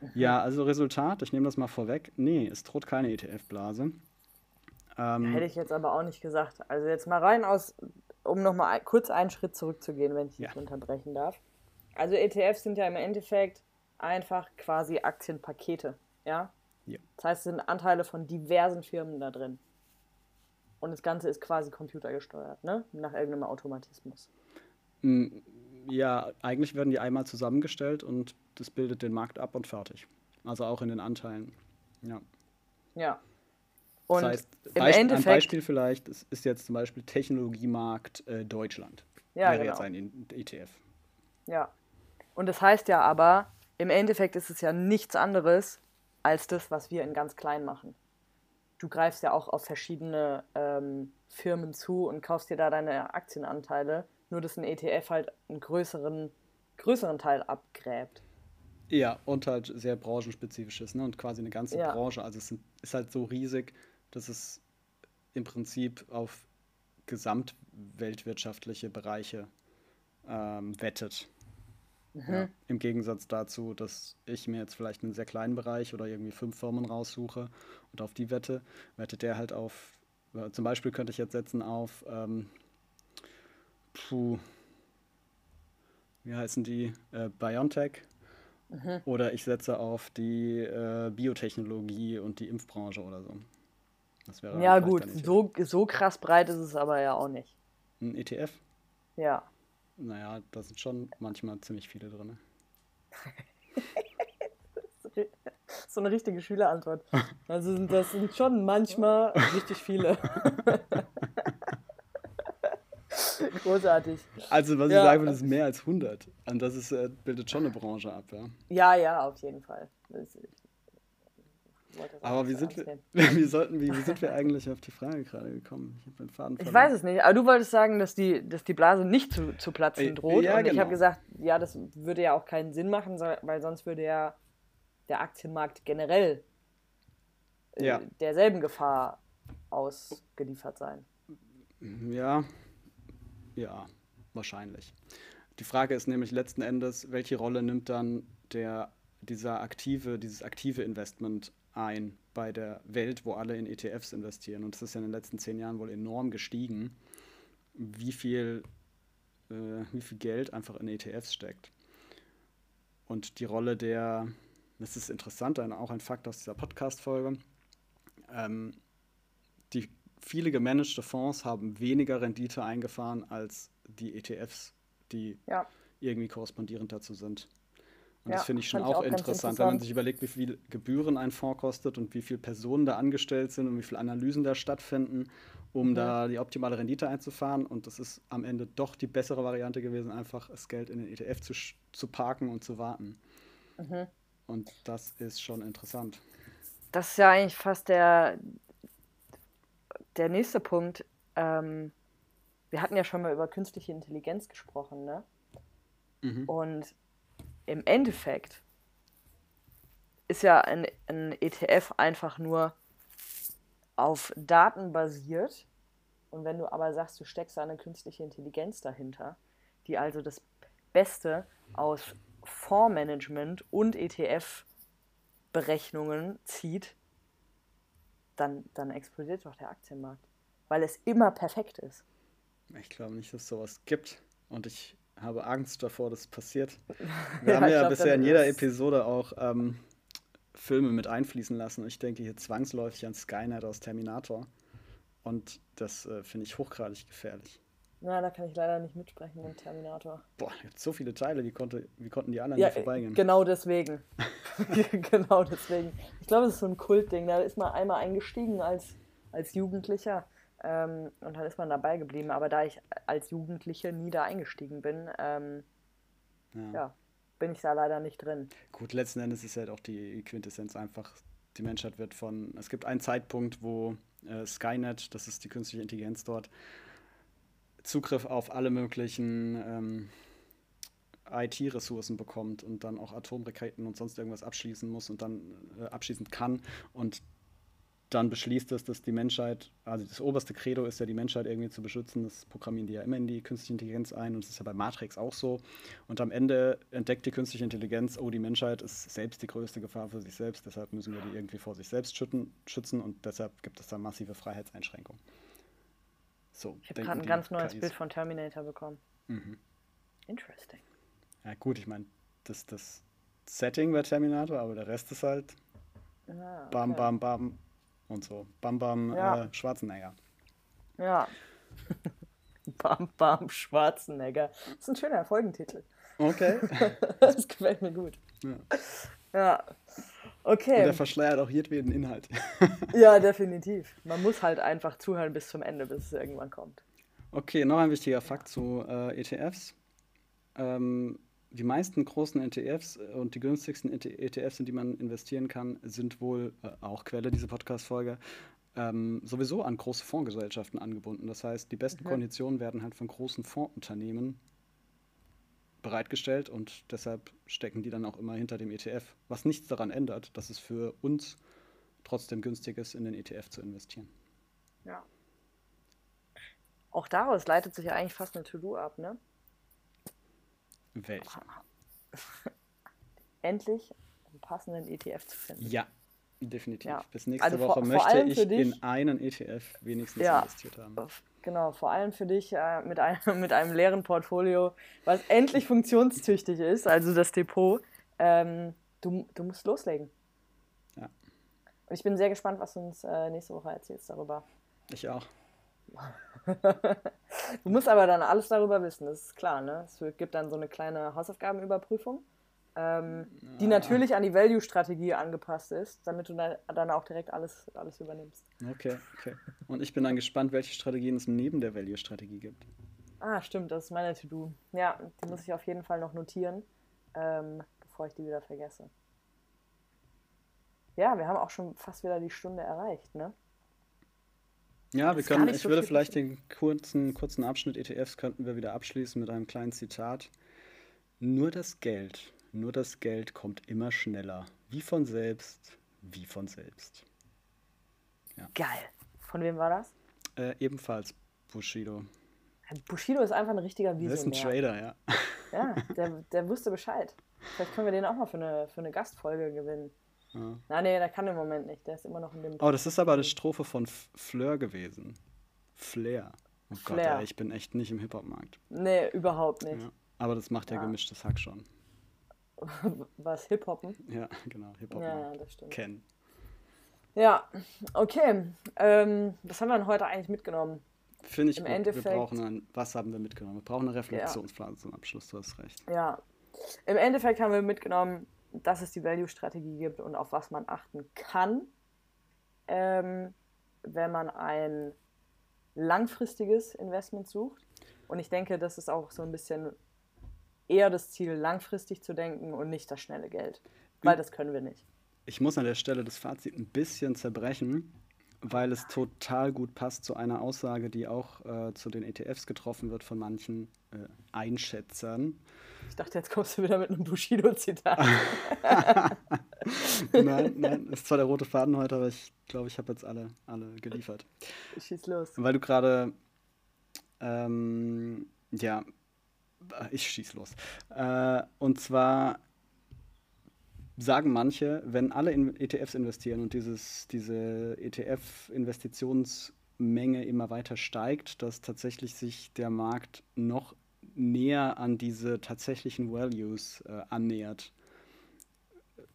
Mhm. Ja, also Resultat, ich nehme das mal vorweg. Nee, es droht keine ETF-Blase. Ähm, Hätte ich jetzt aber auch nicht gesagt. Also jetzt mal rein aus, um nochmal kurz einen Schritt zurückzugehen, wenn ich dich ja. unterbrechen darf. Also ETFs sind ja im Endeffekt einfach quasi Aktienpakete. Ja? ja. Das heißt, es sind Anteile von diversen Firmen da drin. Und das Ganze ist quasi computergesteuert, ne? Nach irgendeinem Automatismus. Ja, eigentlich werden die einmal zusammengestellt und das bildet den Markt ab und fertig. Also auch in den Anteilen. Ja. Ja. Und das heißt, Beisp ein Beispiel vielleicht ist, ist, jetzt zum Beispiel Technologiemarkt äh, Deutschland. Ja, Wäre genau. jetzt ein ETF. Ja. Und das heißt ja aber, im Endeffekt ist es ja nichts anderes als das, was wir in ganz klein machen. Du greifst ja auch auf verschiedene ähm, Firmen zu und kaufst dir da deine Aktienanteile, nur dass ein ETF halt einen größeren, größeren Teil abgräbt. Ja, und halt sehr branchenspezifisches, ne? Und quasi eine ganze Ja. Branche. Also es ist halt so riesig, dass es im Prinzip auf gesamtweltwirtschaftliche Bereiche ähm, wettet. Ja. Im Gegensatz dazu, dass ich mir jetzt vielleicht einen sehr kleinen Bereich oder irgendwie fünf Firmen raussuche und auf die wette, wettet der halt auf, äh, zum Beispiel könnte ich jetzt setzen auf, ähm, puh, wie heißen die, äh, BioNTech. Oder ich setze auf die äh, Biotechnologie und die Impfbranche oder so. Das wäre Ja, gut, so, so krass breit ist es aber ja auch nicht. Ein ETF? Ja. Naja, da sind schon manchmal ziemlich viele drin. So eine richtige Schülerantwort. Also sind- das sind schon manchmal richtig viele. Großartig. Also, was Ja. ich sagen will, ist mehr als 100. Und das ist, äh, bildet schon eine Branche ab, ja. Ja, ja, auf jeden Fall. Ich Aber wie sind, wir, wie, sollten, wie, wie sind wir eigentlich auf die Frage gerade gekommen? Ich habe den Faden Ich weiß es nicht, aber du wolltest sagen, dass die, dass die Blase nicht zu, zu platzen Äh, droht. ja, und ich genau. habe gesagt, ja, das würde ja auch keinen Sinn machen, weil sonst würde ja der Aktienmarkt generell äh, Ja. derselben Gefahr ausgeliefert sein. Ja, ja, wahrscheinlich. Die Frage ist nämlich letzten Endes, welche Rolle nimmt dann der, dieser aktive, dieses aktive Investment ein bei der Welt, wo alle in ETFs investieren? Und das ist ja in den letzten zehn Jahren wohl enorm gestiegen, wie viel, äh, wie viel Geld einfach in ETFs steckt. Und die Rolle der, das ist interessant, auch ein Fakt aus dieser Podcast-Folge, ähm, viele gemanagte Fonds haben weniger Rendite eingefahren als die ETFs, die Ja. irgendwie korrespondierend dazu sind. Und Ja, das finde ich schon fand ich auch, auch ganz interessant, wenn man interessant. sich überlegt, wie viel Gebühren ein Fonds kostet und wie viele Personen da angestellt sind und wie viele Analysen da stattfinden, um Mhm. da die optimale Rendite einzufahren. Und das ist am Ende doch die bessere Variante gewesen, einfach das Geld in den ETF zu, zu parken und zu warten. Mhm. Und das ist schon interessant. Das ist ja eigentlich fast der, der nächste Punkt. Ähm, wir hatten ja schon mal über künstliche Intelligenz gesprochen, ne? Mhm. Und im Endeffekt ist ja ein, ein ETF einfach nur auf Daten basiert. Und wenn du aber sagst, du steckst eine künstliche Intelligenz dahinter, die also das Beste aus Fondsmanagement und ETF-Berechnungen zieht, dann, dann explodiert doch der Aktienmarkt. Weil es immer perfekt ist. Ich glaube nicht, dass es sowas gibt. Und ich habe Angst davor, dass es passiert. Wir Ja, haben ja glaub, bisher in jeder Episode auch ähm, Filme mit einfließen lassen. Und ich denke hier zwangsläufig an Skynet aus Terminator. Und das äh, finde ich hochgradig gefährlich. Na, da kann ich leider nicht mitsprechen mit Terminator. Boah, gibt so viele Teile, wie, konnte, wie konnten die anderen Ja, nicht vorbeigehen? genau deswegen. genau deswegen. Ich glaube, das ist so ein Kultding. Da ist man einmal eingestiegen als, als Jugendlicher ähm, und dann ist man dabei geblieben. Aber da ich als Jugendliche nie da eingestiegen bin, ähm, Ja. ja, bin ich da leider nicht drin. Gut, letzten Endes ist halt auch die Quintessenz einfach, die Menschheit wird von, es gibt einen Zeitpunkt, wo äh, Skynet, das ist die künstliche Intelligenz dort, Zugriff auf alle möglichen ähm, IT-Ressourcen bekommt und dann auch Atomraketen und sonst irgendwas abschließen muss und dann äh, abschließen kann und dann beschließt es, dass die Menschheit, also das oberste Credo ist ja, die Menschheit irgendwie zu beschützen. Das programmieren die ja immer in die künstliche Intelligenz ein und das ist ja bei Matrix auch so. Und am Ende entdeckt die künstliche Intelligenz, oh, die Menschheit ist selbst die größte Gefahr für sich selbst, deshalb müssen wir die irgendwie vor sich selbst schützen und deshalb gibt es da massive Freiheitseinschränkungen. So, Ich habe gerade ein ganz neues KIs. Bild von Terminator bekommen. Mhm. Interesting. Ja, gut, ich meine, das das Setting bei Terminator, aber der Rest ist halt Ah, bam, okay. bam, bam und so. Bam, bam, Ja. äh, Schwarzenegger. Ja. Bam, bam, Schwarzenegger. Das ist ein schöner Folgentitel. Okay. Das gefällt mir gut. ja. Ja. Und Okay. er verschleiert auch jedweden Inhalt. Ja, definitiv. Man muss halt einfach zuhören bis zum Ende, bis es irgendwann kommt. Okay, noch ein wichtiger Fakt zu äh, ETFs. Ähm, die meisten großen ETFs und die günstigsten ETFs, in die man investieren kann, sind wohl äh, auch Quelle dieser Podcast-Folge. Ähm, sowieso an große Fondsgesellschaften angebunden. Das heißt, die besten Konditionen werden halt von großen Fondsunternehmen bereitgestellt und deshalb stecken die dann auch immer hinter dem ETF. Was nichts daran ändert, dass es für uns trotzdem günstig ist, in den ETF zu investieren. Ja. Auch daraus leitet sich ja eigentlich fast eine To-Do ab, ne? Welche? Endlich einen passenden ETF zu finden. Ja, definitiv. Ja. Bis nächste Also vor- Woche vor möchte allem ich dich- in einen ETF wenigstens Ja. investiert haben. Genau, vor allem für dich äh, mit, einem, mit einem leeren Portfolio, was endlich funktionstüchtig ist, also das Depot. Ähm, du, du musst loslegen. Ja. Und ich bin sehr gespannt, was du uns äh, nächste Woche erzählst darüber. Ich auch. Du musst aber dann alles darüber wissen, das ist klar. Ne? Es gibt dann so eine kleine Hausaufgabenüberprüfung, ähm, die natürlich an die Value-Strategie angepasst ist, damit du dann, dann auch direkt alles, alles übernimmst. Okay, okay. Und ich bin dann gespannt, welche Strategien es neben der Value-Strategie gibt. Ah, stimmt, das ist meine To-Do. Ja, die muss ich auf jeden Fall noch notieren, ähm, bevor ich die wieder vergesse. Ja, wir haben auch schon fast wieder die Stunde erreicht, ne? Ja, wir können, ich so würde viel vielleicht den kurzen, kurzen Abschnitt ETFs könnten wir wieder abschließen mit einem kleinen Zitat. Nur das Geld, nur das Geld kommt immer schneller. Wie von selbst, wie von selbst. Geil. Von wem war das? Äh, ebenfalls Bushido. Bushido ist einfach ein richtiger Das ist ein Visionär. Trader, ja. Ja, der, der wusste Bescheid. Vielleicht können wir den auch mal für eine, für eine Gastfolge gewinnen. ja. Nein, nee, der kann im Moment nicht. Der ist immer noch in dem. Oh, das ist aber eine Strophe von Fleur gewesen. Flair. Oh Gott, Flair. ey, ich bin echt nicht im Hip-Hop-Markt. Nee, überhaupt nicht. Ja. Aber das macht ja Ja. gemischtes Hack schon. Was Hip-Hoppen? Ja, genau, Ja, Hip-Hop-Markt. ja, das stimmt. Kennen. Ja, okay. Ähm, was haben wir denn heute eigentlich mitgenommen? Finde ich Im gut. Endeffekt- wir brauchen ein, was haben wir mitgenommen? Wir brauchen eine Reflexionsphase zum Abschluss, du hast recht. Ja, im Endeffekt haben wir mitgenommen, dass es die Value-Strategie gibt und auf was man achten kann, ähm, wenn man ein langfristiges Investment sucht. Und ich denke, das ist auch so ein bisschen eher das Ziel, langfristig zu denken und nicht das schnelle Geld. Weil das können wir nicht. Ich muss an der Stelle das Fazit ein bisschen zerbrechen, weil es total gut passt zu einer Aussage, die auch äh, zu den ETFs getroffen wird von manchen äh, Einschätzern. Ich dachte, jetzt kommst du wieder mit einem Bushido-Zitat. nein, nein, ist zwar der rote Faden heute, aber ich glaube, ich habe jetzt alle, alle geliefert. Schieß los. Weil du gerade, ähm, ja, ich schieß los. Äh, und zwar sagen manche, wenn alle in ETFs investieren und dieses, diese ETF-Investitionsmenge immer weiter steigt, dass tatsächlich sich der Markt noch näher an diese tatsächlichen Values äh, annähert.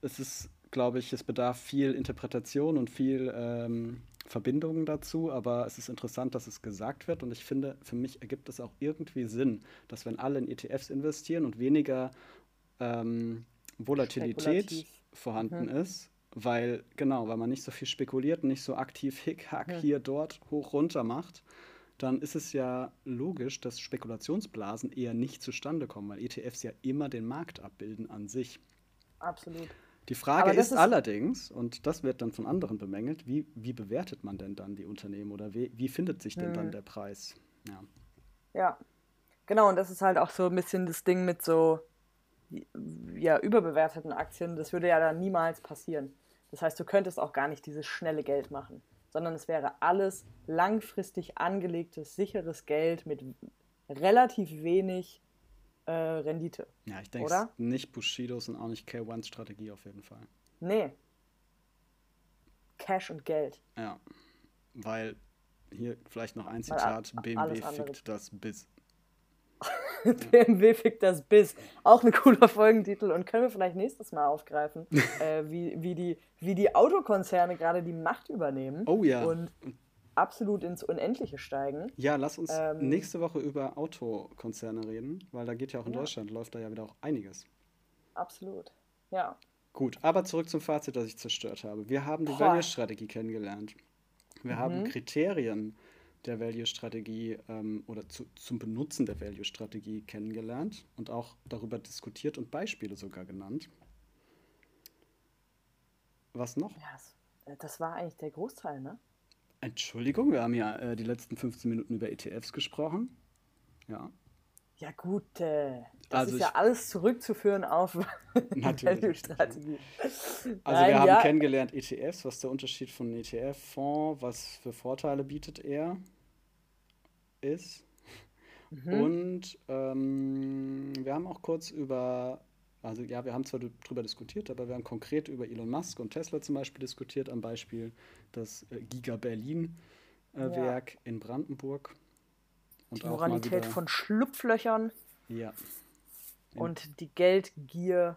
Es ist, glaube ich, es bedarf viel Interpretation und viel ähm, Verbindungen dazu, aber es ist interessant, dass es gesagt wird und ich finde, für mich ergibt es auch irgendwie Sinn, dass wenn alle in ETFs investieren und weniger ähm, Volatilität vorhanden Mhm. ist, weil, genau, weil man nicht so viel spekuliert und nicht so aktiv Hick-Hack Mhm. hier, dort, hoch, runter macht, dann ist es ja logisch, dass Spekulationsblasen eher nicht zustande kommen, weil ETFs ja immer den Markt abbilden an sich. Absolut. Die Frage ist, ist- allerdings, und das wird dann von anderen bemängelt, wie, wie bewertet man denn dann die Unternehmen oder wie, wie findet sich denn dann Mhm. der Preis? Ja. Ja, genau, und das ist halt auch so ein bisschen das Ding mit so ja, überbewerteten Aktien. Das würde ja dann niemals passieren. Das heißt, du könntest auch gar nicht dieses schnelle Geld machen, sondern es wäre alles langfristig angelegtes, sicheres Geld mit relativ wenig äh, Rendite. ja, ich denke nicht Bushidos und auch nicht K1s Strategie auf jeden Fall. Nee. Cash und Geld. Ja, weil hier vielleicht noch ein Zitat, BMW fickt das bis. BMW fickt das Biss. Auch ein cooler Folgentitel und können wir vielleicht nächstes Mal aufgreifen, äh, wie, wie, die, wie die Autokonzerne gerade die Macht übernehmen Oh ja. und absolut ins Unendliche steigen. Ja, lass uns Ähm, nächste Woche über Autokonzerne reden, weil da geht ja auch in Ja. Deutschland, läuft da ja wieder auch einiges. Absolut. Ja. Gut, aber zurück zum Fazit, das ich zerstört habe. Wir haben die. Value-Strategie kennengelernt. Wir haben Mhm. Kriterien der Value-Strategie ähm, oder zu, zum Benutzen der Value-Strategie kennengelernt und auch darüber diskutiert und Beispiele sogar genannt. Was noch? ja das, äh, das war eigentlich der Großteil, ne? Entschuldigung, wir haben ja äh, die letzten 15 Minuten über ETFs gesprochen. Ja. Ja, gut, äh, das Also ist ja alles zurückzuführen auf. Value-Strategie. Also Nein, wir haben ja. kennengelernt ETFs, was der Unterschied von ETF-Fonds, was für Vorteile bietet er, ist. Mhm. Und ähm, wir haben auch kurz über, also ja, wir haben zwar drüber diskutiert, aber wir haben konkret über Elon Musk und Tesla zum Beispiel diskutiert, am Beispiel das äh, Giga Berlin äh, Ja. Werk in Brandenburg. Und Die auch mal Moralität wieder, von Schlupflöchern ja, Ja. und die Geldgier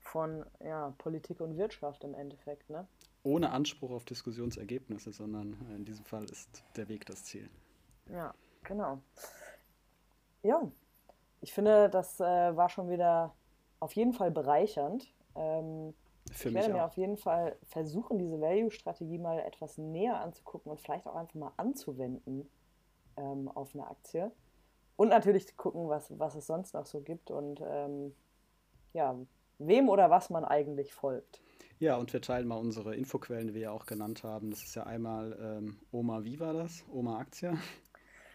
von ja, Politik und Wirtschaft im Endeffekt. Ne? ohne Anspruch auf Diskussionsergebnisse, sondern äh, in diesem Fall ist der Weg das Ziel. Ja, genau. Ja, ich finde, das äh, war schon wieder auf jeden Fall bereichernd. Ähm, Für ich mich werde mir auch. auf jeden Fall versuchen, diese Value-Strategie mal etwas näher anzugucken und vielleicht auch einfach mal anzuwenden ähm, auf eine Aktie. Und natürlich zu gucken, was, was es sonst noch so gibt und ähm, ja, wem oder was man eigentlich folgt. Ja, und wir teilen mal unsere Infoquellen, die wir ja auch genannt haben. Das ist ja einmal ähm, Oma, wie war das? Oma Aktie?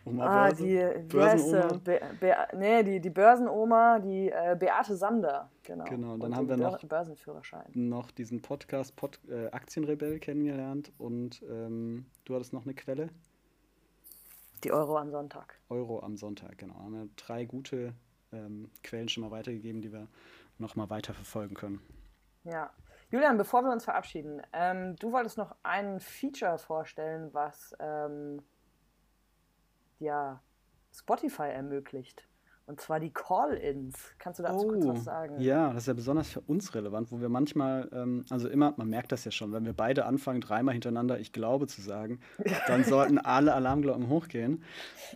Oma Ah, Börse? die? Börsenoma? Be Be nee, die, die Börsenoma, die äh, Beate Sander, genau. Genau, dann Und haben wir noch- Börsenführerschein. Noch diesen Podcast Pod, äh, Aktienrebell kennengelernt und ähm, du hattest noch eine Quelle? Die Euro am Sonntag. Euro am Sonntag, genau. Haben wir drei gute ähm, Quellen schon mal weitergegeben, die wir nochmal weiter verfolgen können. Ja. Julian, bevor wir uns verabschieden, ähm, du wolltest noch ein Feature vorstellen, was ähm, ja, Spotify ermöglicht. Und zwar die Call-ins. Kannst du dazu kurz was sagen? Oh, ja, das ist ja besonders für uns relevant, wo wir manchmal, ähm, also immer, man merkt das ja schon, wenn wir beide anfangen, dreimal hintereinander Ich glaube zu sagen, dann sollten alle Alarmglocken hochgehen.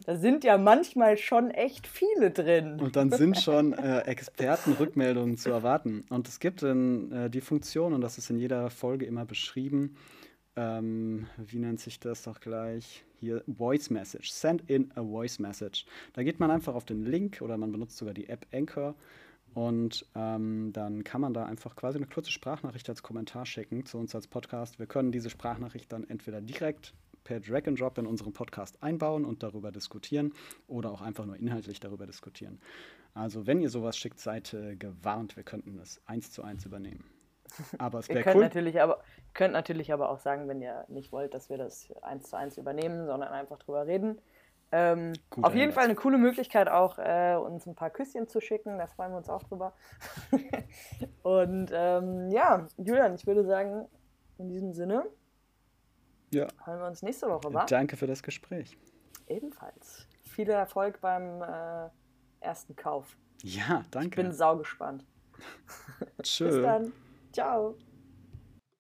Da sind ja manchmal schon echt viele drin. Und dann sind schon äh, Expertenrückmeldungen zu erwarten. Und es gibt in, äh, die Funktion, und das ist in jeder Folge immer beschrieben, ähm, wie nennt sich das doch gleich? Hier, Voice Message. Send in a Voice Message. Da geht man einfach auf den Link oder man benutzt sogar die App Anchor und ähm, dann kann man da einfach quasi eine kurze Sprachnachricht als Kommentar schicken zu uns als Podcast. Wir können diese Sprachnachricht dann entweder direkt per Drag and Drop in unseren Podcast einbauen und darüber diskutieren oder auch einfach nur inhaltlich darüber diskutieren. Also wenn ihr sowas schickt, seid äh, gewarnt, wir könnten das eins zu eins übernehmen. Aber es wäre könnt, cool. natürlich aber, könnt natürlich aber auch sagen, wenn ihr nicht wollt, dass wir das eins zu eins übernehmen, sondern einfach drüber reden. Ähm, auf jeden. Fall eine coole Möglichkeit, auch äh, uns ein paar Küsschen zu schicken. Da freuen wir uns auch drüber. Und ähm, ja, Julian, ich würde sagen, in diesem Sinne Ja, hören wir uns nächste Woche, wa? danke für das Gespräch. Ebenfalls. Viel Erfolg beim äh, ersten Kauf. Ja, Ich bin danke. saugespannt. Tschö. Bis dann. Ciao.